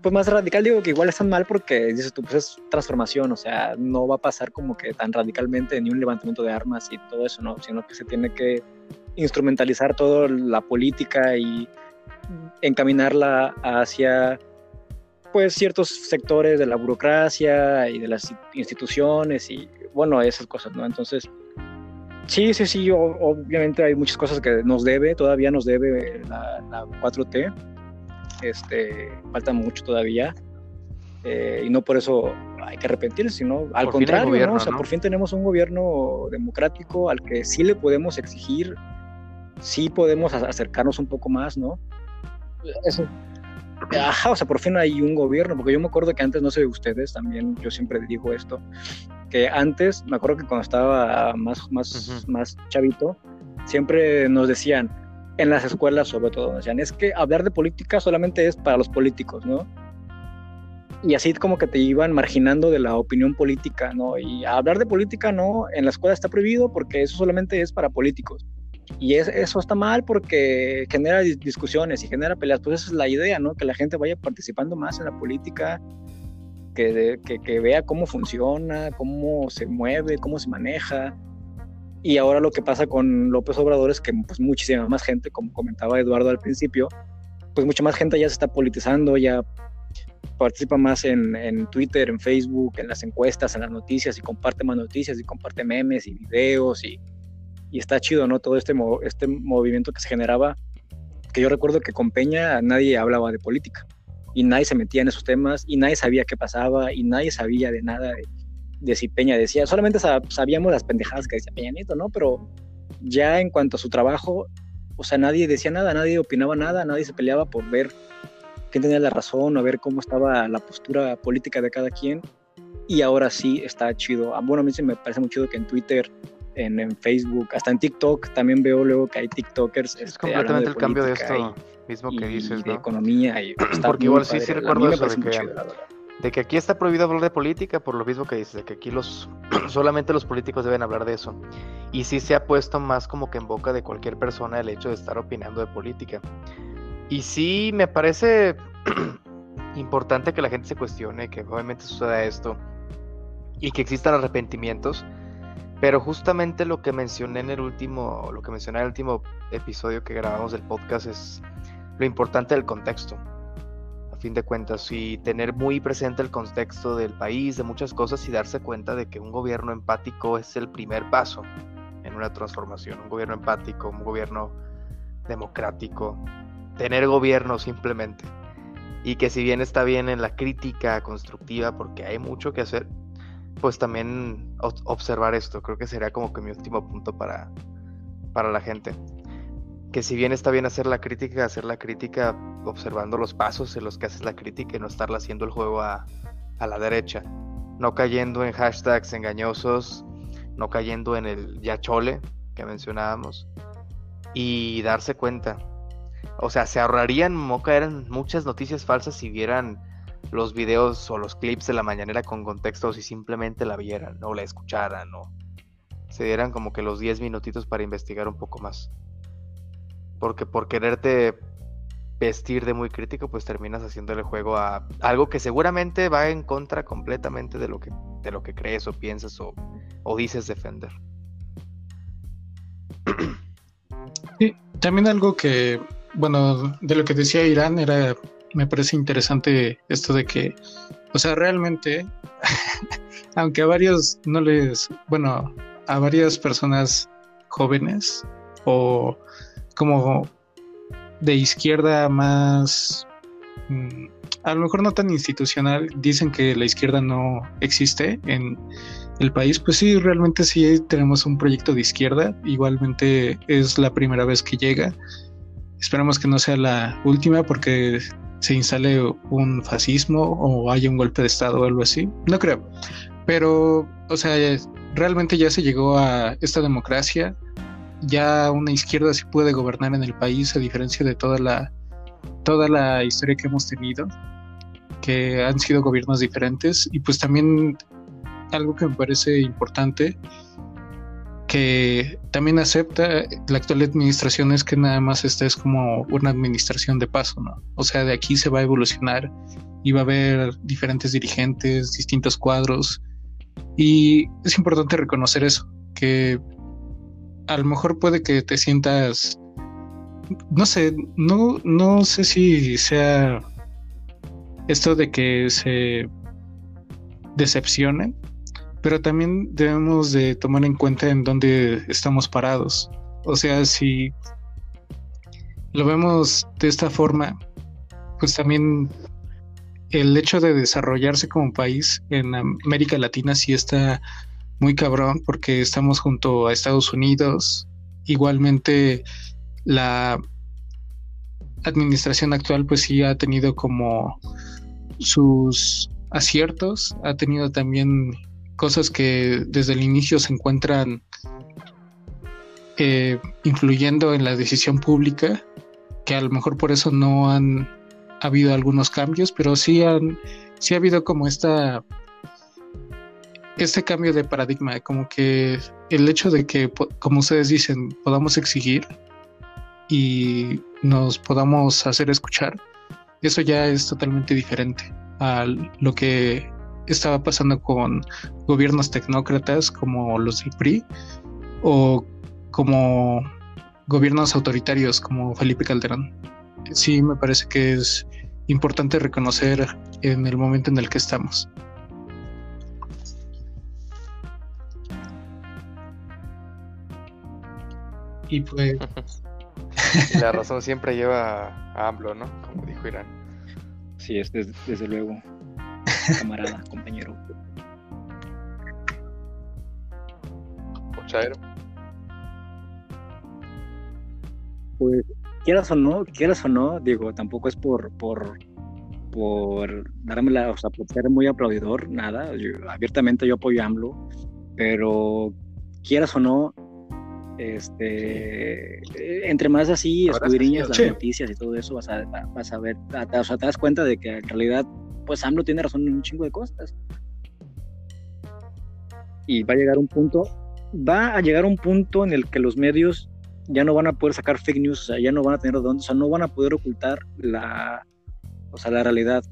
pues más radical. Digo que igual están mal porque dices tú, pues es transformación, o sea, no va a pasar como que tan radicalmente ni un levantamiento de armas y todo eso, ¿no? Sino que se tiene que instrumentalizar toda la política y encaminarla hacia pues ciertos sectores de la burocracia y de las instituciones y bueno, esas cosas, ¿no? Entonces, Sí, sí, sí, obviamente hay muchas cosas que nos debe, todavía nos debe la, 4T, este, falta mucho todavía, eh, y no por eso hay que arrepentirse, sino al contrario, ¿no? O sea, por fin tenemos un gobierno democrático al que sí le podemos exigir, sí podemos acercarnos un poco más, ¿no? Eso, Ajá, o sea, por fin hay un gobierno, porque yo me acuerdo que antes, no sé de ustedes, también yo siempre digo esto, que antes, me acuerdo que cuando estaba más, más, más chavito, siempre nos decían, en las escuelas sobre todo, nos decían, es que hablar de política solamente es para los políticos, ¿no? Y así como que te iban marginando de la opinión política, ¿no? Y hablar de política no, en la escuela está prohibido porque eso solamente es para políticos. Y eso está mal porque genera discusiones y genera peleas. Pues esa es la idea, ¿no? Que la gente vaya participando más en la política, que, que, vea cómo funciona, cómo se mueve, cómo se maneja. Y ahora lo que pasa con López Obrador es que pues muchísima más gente, como comentaba Eduardo al principio, pues mucha más gente ya se está politizando, ya participa más en, en, Twitter, en Facebook, en las encuestas, en las noticias y comparte más noticias y comparte memes y videos y y está chido, ¿no? Todo este, este movimiento que se generaba, que yo recuerdo que con Peña nadie hablaba de política y nadie se metía en esos temas y nadie sabía qué pasaba y nadie sabía de nada de, si Peña decía, solamente sabíamos las pendejadas que decía Peña Nieto, ¿no? Pero ya en cuanto a su trabajo, o sea, nadie decía nada, nadie opinaba nada, nadie se peleaba por ver quién tenía la razón o ver cómo estaba la postura política de cada quien. Y ahora sí está chido. Ah, bueno, a mí se me parece muy chido que en Twitter en, Facebook, hasta en TikTok también veo luego que hay TikTokers. Es este, completamente el cambio de esto mismo que dices, de economía y Porque igual sí, sí recuerdo eso de que, de que aquí está prohibido hablar de política por lo mismo que dices, de que aquí los solamente los políticos deben hablar de eso. Y sí se ha puesto más como que en boca de cualquier persona el hecho de estar opinando de política. Y sí me parece importante que la gente se cuestione, que obviamente suceda esto y que existan arrepentimientos. Pero justamente lo que mencioné en el último, lo que mencioné en el último episodio que grabamos del podcast es lo importante del contexto. A fin de cuentas, y tener muy presente el contexto del país, de muchas cosas y darse cuenta de que un gobierno empático es el primer paso en una transformación. Un gobierno empático, un gobierno democrático, tener gobierno simplemente. Y que si bien está bien en la crítica constructiva, porque hay mucho que hacer, pues también observar esto. Creo que sería como que mi último punto para, para la gente. Que si bien está bien hacer la crítica, hacer la crítica observando los pasos en los que haces la crítica y no estarla haciendo el juego a, a la derecha. No cayendo en hashtags engañosos, no cayendo en el ya chole que mencionábamos. Y darse cuenta. O sea, se ahorrarían no muchas noticias falsas si vieran los videos o los clips de la mañanera con contexto si simplemente la vieran o la escucharan o se dieran como que los 10 minutitos para investigar un poco más. Porque por quererte vestir de muy crítico, pues terminas haciéndole juego a algo que seguramente va en contra completamente de lo que, de lo que crees o piensas o, o dices defender. Sí, también algo que, bueno, de lo que decía Irán era me parece interesante esto de que, o sea, realmente, aunque a varios no les, bueno, a varias personas jóvenes o como de izquierda más, mm, a lo mejor no tan institucional, dicen que la izquierda no existe en el país, pues sí, realmente sí tenemos un proyecto de izquierda, igualmente es la primera vez que llega. Esperamos que no sea la última porque se instale un fascismo o haya un golpe de Estado o algo así. No creo. Pero, o sea, realmente ya se llegó a esta democracia. Ya una izquierda sí puede gobernar en el país, a diferencia de toda la, toda la historia que hemos tenido, que han sido gobiernos diferentes. Y pues también algo que me parece importante que también acepta la actual administración es que nada más esta es como una administración de paso, ¿no? O sea, de aquí se va a evolucionar y va a haber diferentes dirigentes, distintos cuadros y es importante reconocer eso, que a lo mejor puede que te sientas, no sé, no, no sé si sea esto de que se decepcionen, pero también debemos de tomar en cuenta en dónde estamos parados. O sea, si lo vemos de esta forma, pues también el hecho de desarrollarse como país en América Latina sí está muy cabrón porque estamos junto a Estados Unidos. Igualmente la administración actual pues sí ha tenido como sus aciertos, ha tenido también cosas que desde el inicio se encuentran eh, influyendo en la decisión pública, que a lo mejor por eso no han habido algunos cambios, pero sí han, sí ha habido como esta este cambio de paradigma, como que el hecho de que, como ustedes dicen, podamos exigir y nos podamos hacer escuchar, eso ya es totalmente diferente a lo que estaba pasando con gobiernos tecnócratas como los del PRI o como gobiernos autoritarios como Felipe Calderón. Sí, me parece que es importante reconocer en el momento en el que estamos. Y pues... La razón siempre lleva a AMLO, ¿no? Como dijo Irán. Sí, es desde luego camarada, compañero. Pochaero. Pues, quieras o no, quieras o no, digo, tampoco es por, por, por darme la, o sea, por ser muy aplaudidor, nada. abiertamente yo apoyo a AMLO, pero quieras o no, este, entre más así escudriñas las noticias y todo eso, vas a, vas a ver, o sea, te das cuenta de que en realidad, pues AMLO tiene razón en un chingo de cosas. Y va a llegar un punto, va a llegar un punto en el que los medios ya no van a poder sacar fake news, o sea, ya no van a tener de dónde, o sea, no van a poder ocultar la, o sea, la realidad,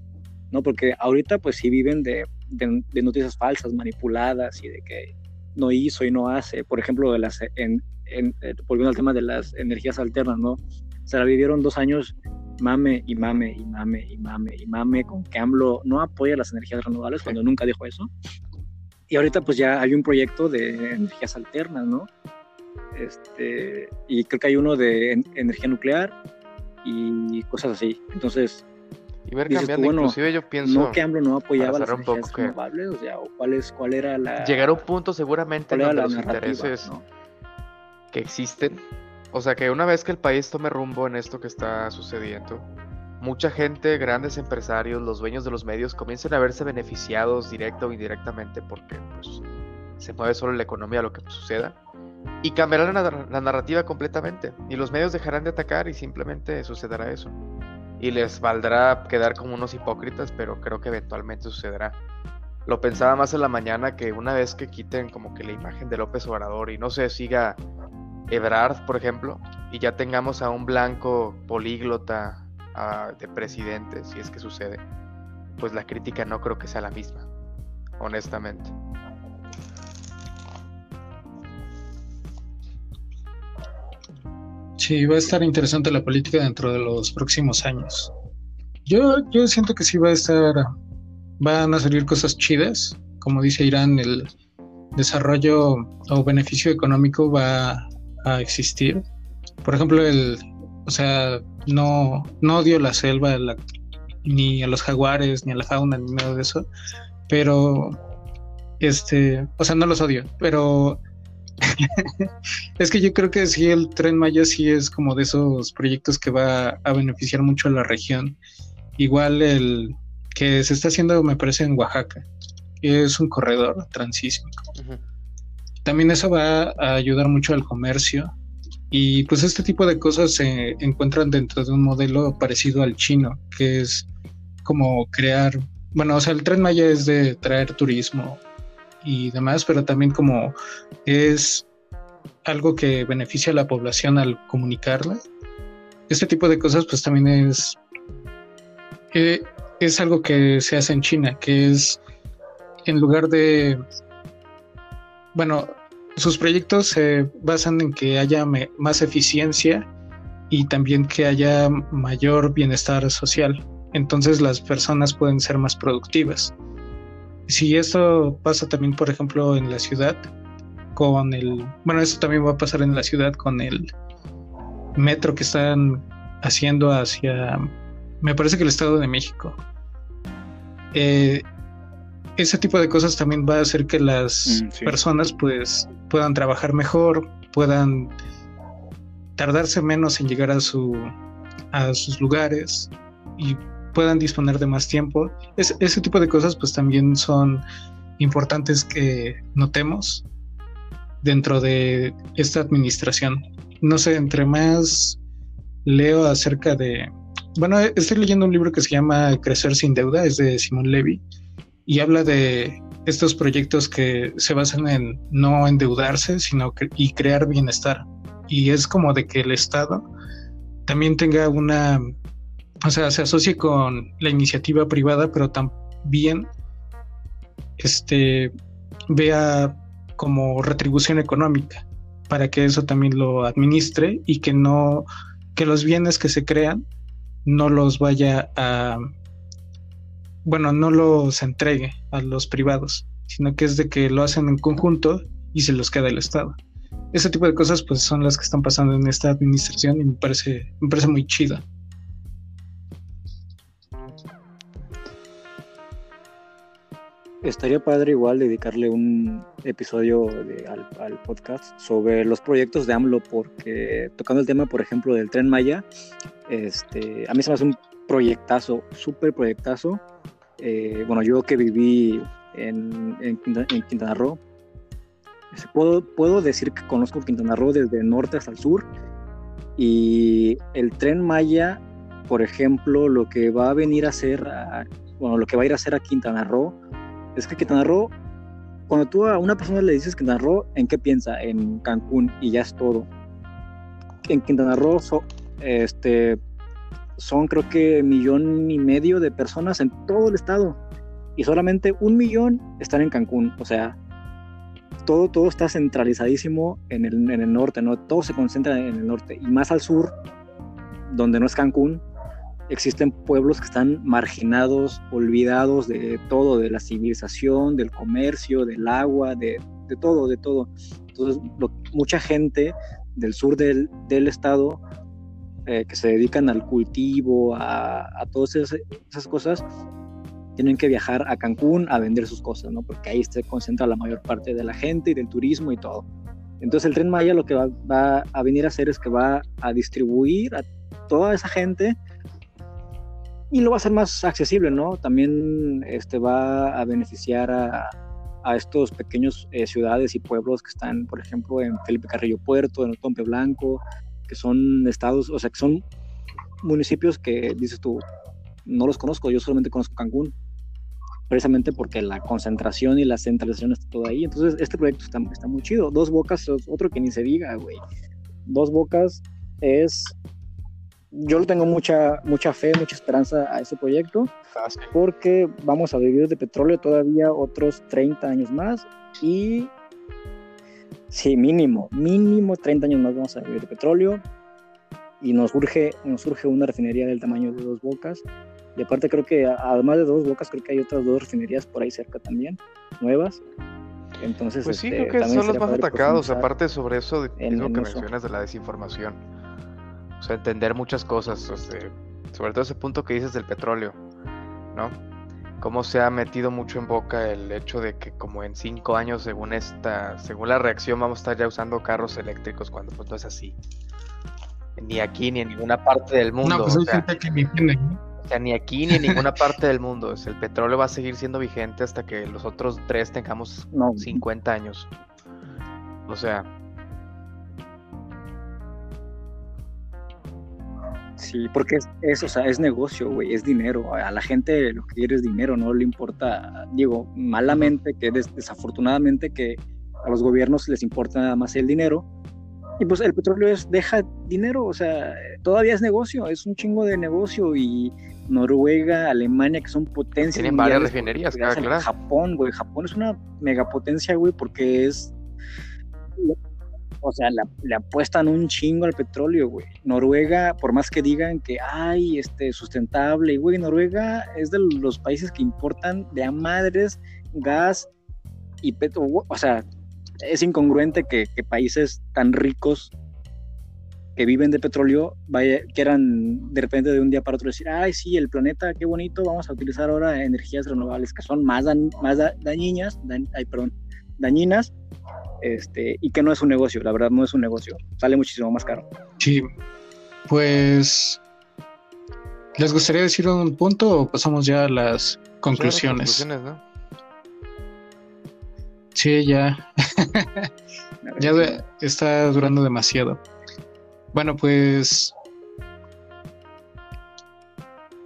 ¿no? Porque ahorita pues sí viven de, de, noticias falsas, manipuladas y de que no hizo y no hace, por ejemplo, de las, en, en, eh, volviendo al tema de las energías alternas, ¿no? Se la vivieron dos años mame y mame y mame y mame y mame con que AMLO no apoya las energías renovables cuando nunca dijo eso. Y ahorita pues ya hay un proyecto de energías alternas, ¿no? Este, y creo que hay uno de energía nuclear y cosas así. Entonces, y ver cambiando, inclusive yo pienso. No que AMLO no apoyaba las energías renovables, o sea, cuál, es, cuál era la. Llegar a un punto seguramente donde los intereses que existen. O sea, que una vez que el país tome rumbo en esto que está sucediendo, mucha gente, grandes empresarios, los dueños de los medios, comiencen a verse beneficiados directa o indirectamente porque pues, se mueve solo la economía lo que suceda. Y cambiará la, narrativa completamente. Y los medios dejarán de atacar y simplemente sucederá eso. Y les valdrá quedar como unos hipócritas, pero creo que eventualmente sucederá. Lo pensaba más en la mañana que una vez que quiten como que la imagen de López Obrador y no se siga Ebrard, por ejemplo, y ya tengamos a un blanco políglota de presidente, si es que sucede, pues la crítica no creo que sea la misma, honestamente. Sí, va a estar interesante la política dentro de los próximos años. Yo, yo siento que sí va a estar, van a salir cosas chidas. Como dice Irán, el desarrollo o beneficio económico va a existir. Por ejemplo, el, o sea, no, no odio la selva, ni a los jaguares, ni a la fauna, ni nada de eso, pero, este, o sea, no los odio, pero es que yo creo que sí, el tren Maya sí es como de esos proyectos que va a beneficiar mucho a la región. Igual el que se está haciendo, me parece, en Oaxaca, es un corredor transísmico. También eso va a ayudar mucho al comercio y pues este tipo de cosas se encuentran dentro de un modelo parecido al chino, que es como crear, bueno, o sea, el tren Maya es de traer turismo y demás, pero también como es algo que beneficia a la población al comunicarla. Este tipo de cosas pues también es, eh, es algo que se hace en China, que es en lugar de bueno, sus proyectos se basan en que haya más eficiencia y también que haya mayor bienestar social. Entonces las personas pueden ser más productivas. Si esto pasa también, por ejemplo, en la ciudad, con el... Bueno, esto también va a pasar en la ciudad con el metro que están haciendo hacia... Me parece que el Estado de México. Eh, ese tipo de cosas también va a hacer que las mm, personas pues puedan trabajar mejor, puedan tardarse menos en llegar a su a sus lugares y puedan disponer de más tiempo. ese tipo de cosas pues también son importantes que notemos dentro de esta administración. No sé, entre más leo acerca de... Bueno, estoy leyendo un libro que se llama Crecer sin deuda, es de Simón Levy y habla de estos proyectos que se basan en no endeudarse, sino y crear bienestar. Y es como de que el Estado también tenga una, o sea, se asocie con la iniciativa privada, pero también este, vea como retribución económica para que eso también lo administre y que no, que los bienes que se crean no los vaya a bueno, no los entregue a los privados, sino que es de que lo hacen en conjunto y se los queda el Estado. Ese tipo de cosas pues son las que están pasando en esta administración y me parece, me parece muy chido. Estaría padre igual dedicarle un episodio al, podcast sobre los proyectos de AMLO, porque tocando el tema, por ejemplo, del tren Maya, este, a mí se me hace un proyectazo, súper proyectazo, eh, bueno, yo que viví en, Quintana Roo, puedo, puedo decir que conozco Quintana Roo desde norte hasta el sur y el tren Maya, por ejemplo, lo que va a venir a hacer, bueno, lo que va a ir a hacer a Quintana Roo, es que Quintana Roo, cuando tú a una persona le dices Quintana Roo, ¿en qué piensa? En Cancún y ya es todo. En Quintana Roo este, son creo que millón y medio de personas en todo el estado y solamente un millón están en Cancún. O sea, todo, todo está centralizadísimo en el, en el norte, ¿no? Todo se concentra en el norte. Y más al sur, donde no es Cancún, existen pueblos que están marginados, olvidados de todo, de la civilización, del comercio, del agua, de, de todo, de todo. Entonces, mucha gente del sur del, del estado eh, que se dedican al cultivo, a, a todas esas, esas cosas, tienen que viajar a Cancún a vender sus cosas, ¿no? Porque ahí se concentra la mayor parte de la gente y del turismo y todo. Entonces el tren Maya lo que va, a venir a hacer es que va a distribuir a toda esa gente y lo va a hacer más accesible, ¿no? También este, va a beneficiar a, a estos pequeños eh, ciudades y pueblos que están, por ejemplo, en Felipe Carrillo Puerto, en Otompe Blanco, que son estados, o sea, que son municipios que dices tú, no los conozco, yo solamente conozco Cancún precisamente porque la concentración y la centralización está todo ahí. Entonces, este proyecto está, está muy chido. Dos Bocas es otro que ni se diga, güey. Dos Bocas es... Yo le tengo mucha, mucha fe, mucha esperanza a ese proyecto, porque vamos a vivir de petróleo todavía otros 30 años más y sí, mínimo, mínimo 30 años más vamos a vivir de petróleo y nos surge, nos surge una refinería del tamaño de dos bocas y aparte creo que además de dos bocas, creo que hay otras dos refinerías por ahí cerca también, nuevas. Entonces, pues sí, este, creo que son los más atacados. Aparte sobre eso, es lo que mencionas de la desinformación. O sea, entender muchas cosas, este, sobre todo ese punto que dices del petróleo, ¿no? Cómo se ha metido mucho en boca el hecho de que como en cinco años, según esta, según la reacción, vamos a estar ya usando carros eléctricos cuando pues no es así. Ni aquí ni en ninguna parte del mundo. No, pues hay gente que me o sea, ni aquí ni en ninguna parte del mundo. el petróleo va a seguir siendo vigente hasta que los otros tres tengamos 50 años. O sea. Sí, porque es, o sea, es negocio, güey, es dinero. A la gente lo que quiere es dinero, no le importa, digo, malamente, que desafortunadamente que a los gobiernos les importa nada más el dinero y pues el petróleo es, deja dinero, o sea, todavía es negocio, es un chingo de negocio y Noruega, Alemania, que son potencias. Tienen varias refinerías, claro. Japón, güey, Japón es una megapotencia, güey, porque es, o sea, le, apuestan un chingo al petróleo, güey. Noruega, por más que digan que hay este sustentable, güey, Noruega es de los países que importan de a madres gas y petróleo, o sea, es incongruente que, países tan ricos que viven de petróleo vaya, quieran de repente de un día para otro decir, ay, sí, el planeta, qué bonito, vamos a utilizar ahora energías renovables que son más, más dañinas, ay, perdón, dañinas, este, y que no es un negocio, la verdad no es un negocio, sale muchísimo más caro. Sí, pues, ¿les gustaría decir un punto o pasamos ya a las conclusiones? conclusiones ¿no? Sí, ya. ya está durando demasiado. Bueno, pues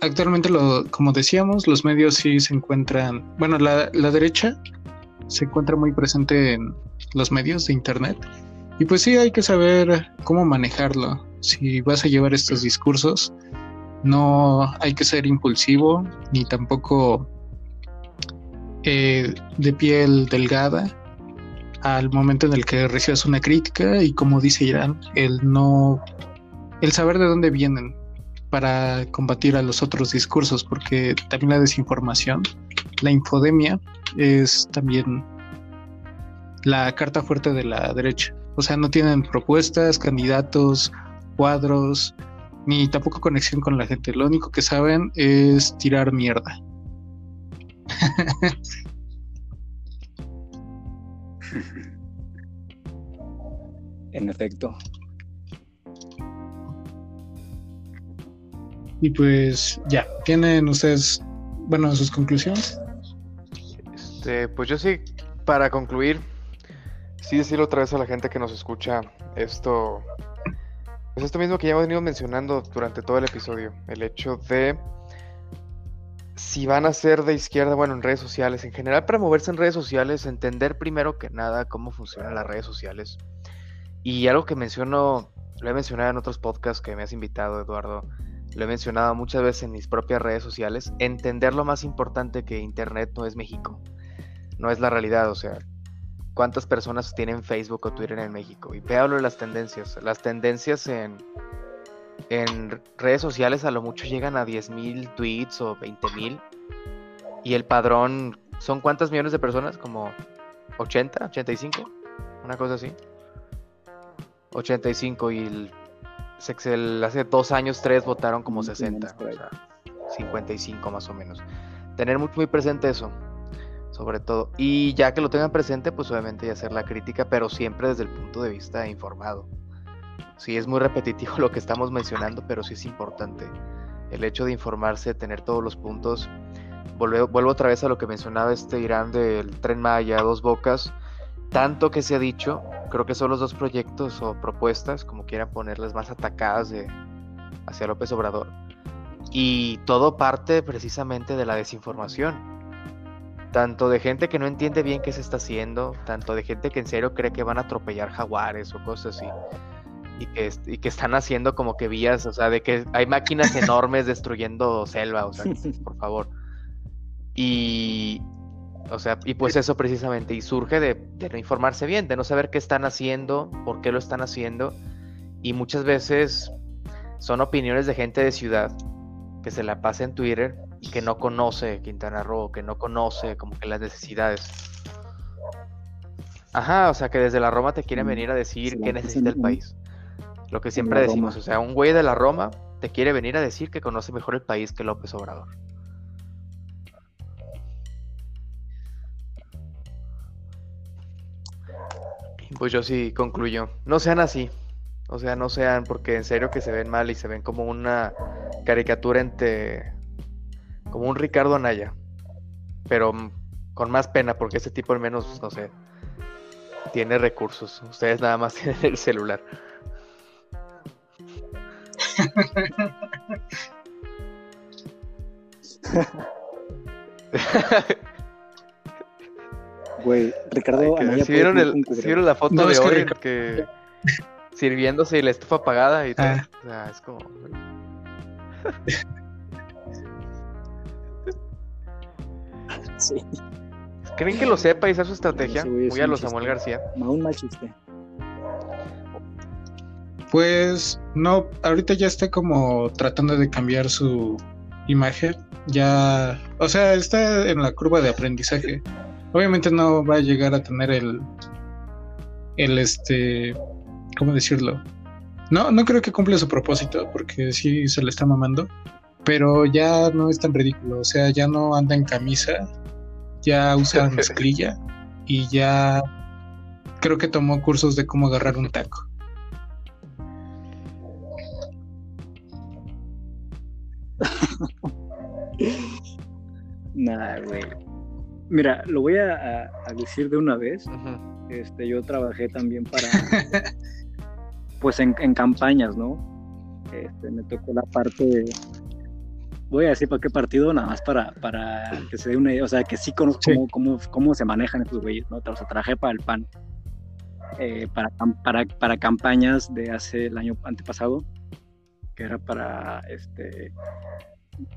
actualmente, lo, como decíamos, los medios sí se encuentran, bueno, la, la, derecha se encuentra muy presente en los medios de Internet. Y pues sí, hay que saber cómo manejarlo. Si vas a llevar estos discursos, no hay que ser impulsivo ni tampoco eh, de piel delgada al momento en el que recibas una crítica y como dice Irán, el no, el saber de dónde vienen para combatir a los otros discursos, porque también la desinformación, la infodemia es también la carta fuerte de la derecha. O sea, no tienen propuestas, candidatos, cuadros, ni tampoco conexión con la gente. Lo único que saben es tirar mierda. en efecto. Y pues ya, ¿tienen ustedes, bueno, sus conclusiones? Este, pues yo sí, para concluir, sí decirlo otra vez a la gente que nos escucha esto. Pues esto mismo que ya hemos venido mencionando durante todo el episodio. El hecho de si van a ser de izquierda, bueno, en redes sociales, en general para moverse en redes sociales, entender primero que nada cómo funcionan las redes sociales. Y algo que menciono, lo he mencionado en otros podcasts que me has invitado, Eduardo, lo he mencionado muchas veces en mis propias redes sociales, entender lo más importante que Internet no es México, no es la realidad, o sea, cuántas personas tienen Facebook o Twitter en México. Y de las tendencias, las tendencias en, en redes sociales a lo mucho llegan a 10.000 tweets o 20.000. Y el padrón, ¿son cuántas millones de personas? Como 80, 85, una cosa así. 85 y el hace dos años, tres votaron como 60, o sea, 55 más o menos. Tener muy, muy presente eso, sobre todo. Y ya que lo tengan presente, pues obviamente ya hacer la crítica, pero siempre desde el punto de vista informado. Sí, es muy repetitivo lo que estamos mencionando, pero sí es importante. El hecho de informarse, tener todos los puntos. Vuelvo, vuelvo otra vez a lo que mencionaba este Irán del tren Maya, dos bocas tanto que se ha dicho, creo que son los dos proyectos o propuestas, como quieran ponerlas, más atacadas de, hacia López Obrador. Y todo parte precisamente de la desinformación. Tanto de gente que no entiende bien qué se está haciendo, tanto de gente que en serio cree que van a atropellar jaguares o cosas así. Y que, y que están haciendo como que vías, o sea, de que hay máquinas enormes destruyendo selva, o sea, por favor. Y, o sea, y pues eso precisamente, y surge de, no informarse bien, de no saber qué están haciendo, por qué lo están haciendo, y muchas veces son opiniones de gente de ciudad que se la pasa en Twitter y que no conoce Quintana Roo, que no conoce como que las necesidades. Ajá, o sea que desde la Roma te quieren mm, venir a decir qué necesita el país. Lo que siempre decimos, o sea, un güey de la Roma te quiere venir a decir que conoce mejor el país que López Obrador. Pues yo sí concluyo. No sean así. O sea, no sean porque en serio que se ven mal y se ven como una caricatura entre... como un Ricardo Anaya. Pero con más pena porque ese tipo al menos, no sé, tiene recursos. Ustedes nada más tienen el celular. Güey, Ricardo ¿sí vieron, la foto de hoy que, sirviéndose y la estufa apagada y todo? Ah. O sea, es como... sí. ¿Creen que lo sepa y esa su estrategia? Muy a los Samuel García. Un mal chiste. Pues no, ahorita ya está como tratando de cambiar su imagen. Ya, o sea, está en la curva de aprendizaje. Obviamente no va a llegar a tener el. El este. ¿Cómo decirlo? No, no creo que cumpla su propósito, porque sí se le está mamando. Pero ya no es tan ridículo. O sea, ya no anda en camisa. Ya usa mezclilla. y ya. Creo que tomó cursos de cómo agarrar un taco. Nah, güey. Mira, lo voy a, decir de una vez. Este, yo trabajé también para, pues en, campañas, ¿no? Este, me tocó la parte, voy a decir para qué partido, nada más para, para que se dé una idea, o sea, que sí conozco Cómo, cómo, se manejan estos güeyes, ¿no? O sea, trabajé para el PAN, eh, para, para, para campañas de hace el año antepasado, que era para este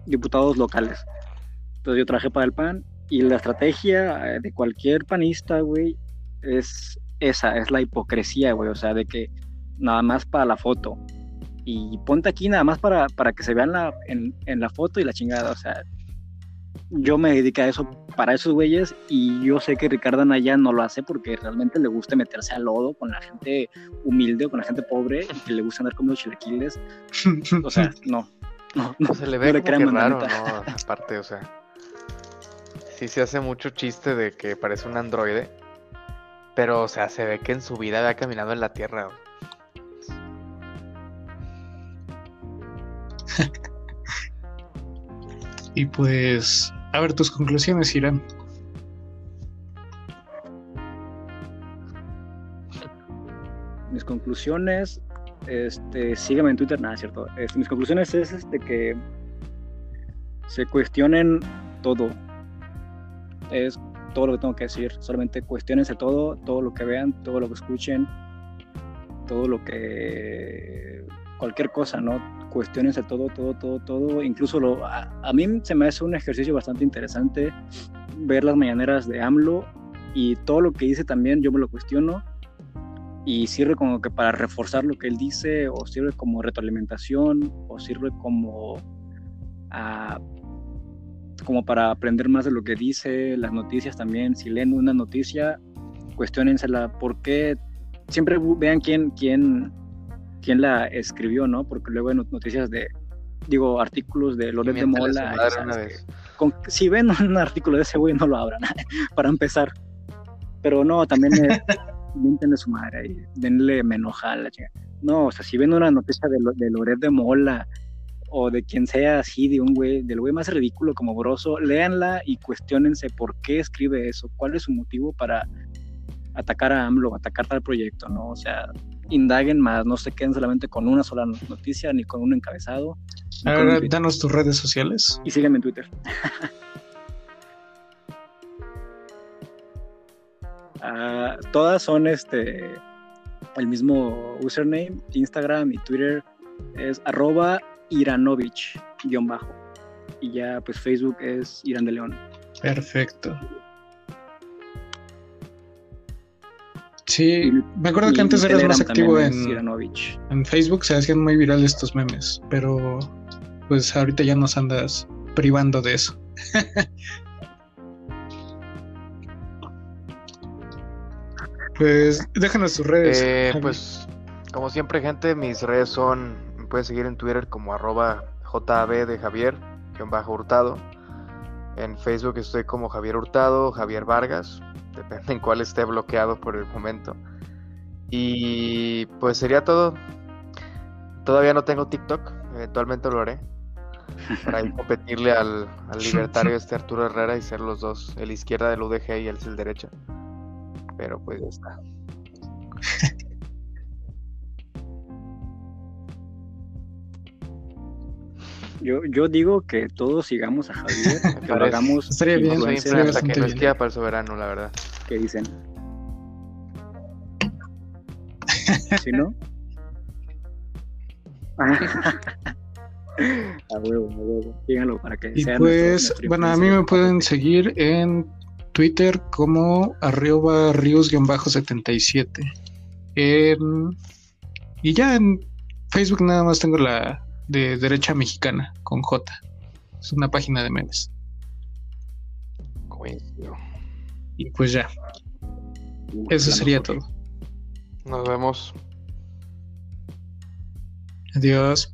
diputados locales. Entonces yo trabajé para el PAN y la estrategia eh, de cualquier panista, güey, es esa, es la hipocresía, güey, o sea, de que nada más para la foto. Y ponte aquí nada más para, para que se vean la, en, la foto y la chingada, o sea, yo me dediqué a eso para esos güeyes y yo sé que Ricardo Anaya no lo hace porque realmente le gusta meterse al lodo con la gente humilde o con la gente pobre y que le gusta andar comiendo chilaquiles. O sea, no. No, no se le ve como raro, ¿no? Aparte, o sea sí se hace mucho chiste de que parece un androide. Pero, o sea, se ve que en su vida había caminado en la Tierra. y pues, a ver tus conclusiones, Irán. mis conclusiones, este, sígueme en Twitter, nada, cierto. Este, mis conclusiones es este, que se cuestionen todo. Es todo lo que tengo que decir. Solamente cuestionense todo, todo lo que vean, todo lo que escuchen, todo lo que. cualquier cosa, ¿no? Cuestionense todo, todo, todo, todo. Incluso lo, a, a mí se me hace un ejercicio bastante interesante ver las mañaneras de AMLO y todo lo que dice también yo me lo cuestiono y sirve como que para reforzar lo que él dice o sirve como retroalimentación o sirve como ah, como para aprender más de lo que dice las noticias también si leen una noticia cuestionensela por qué siempre vean quién quién quién la escribió no porque luego hay noticias de digo artículos de Loret de Mola con, si ven un artículo de ese güey no lo abran para empezar. Pero no también es, de su madre y denle me enoja la chica. No, o sea, si ven una noticia de, de Loret de Mola o de quien sea así, de un güey, del güey más ridículo como Broso, léanla y cuestionense por qué escribe eso, cuál es su motivo para atacar a AMLO, atacar tal proyecto, ¿no? O sea, indaguen más, no se queden solamente con una sola noticia ni con un encabezado. Ahora, danos tus redes sociales. Y sígueme en Twitter. Ah, todas son este el mismo username, Instagram y Twitter es arroba iranovich guion bajo. Y ya pues Facebook es Irán de León. Perfecto. Sí, me acuerdo que antes eras más activo en, en Facebook, se hacían muy virales estos memes, pero pues ahorita ya nos andas privando de eso. Pues déjanos tus redes. Eh, pues, como siempre, gente, mis redes son. Me pueden seguir en Twitter como arroba JAB de Javier, bajo Hurtado. En Facebook estoy como Javier Hurtado, Javier Vargas, depende en cuál esté bloqueado por el momento. Y pues sería todo. Todavía no tengo TikTok, eventualmente lo haré. Para ir competirle al, al libertario este Arturo Herrera y ser los dos, el izquierda del UDG y él es el derecha. Pero pues ya está. Yo, yo digo que todos sigamos a Javier, que lo hagamos. Estaría bien, hasta que no esquiva para el soberano, la verdad. ¿Qué dicen? ¿Sí, no? a huevo, a huevo. Díganlo para que y pues, bueno, a mí me pueden seguir en Twitter como arroba ríos-77. y ya en Facebook nada más tengo la de derecha mexicana con J. Es una página de memes. Y pues ya. Eso sería todo. Nos vemos. Adiós.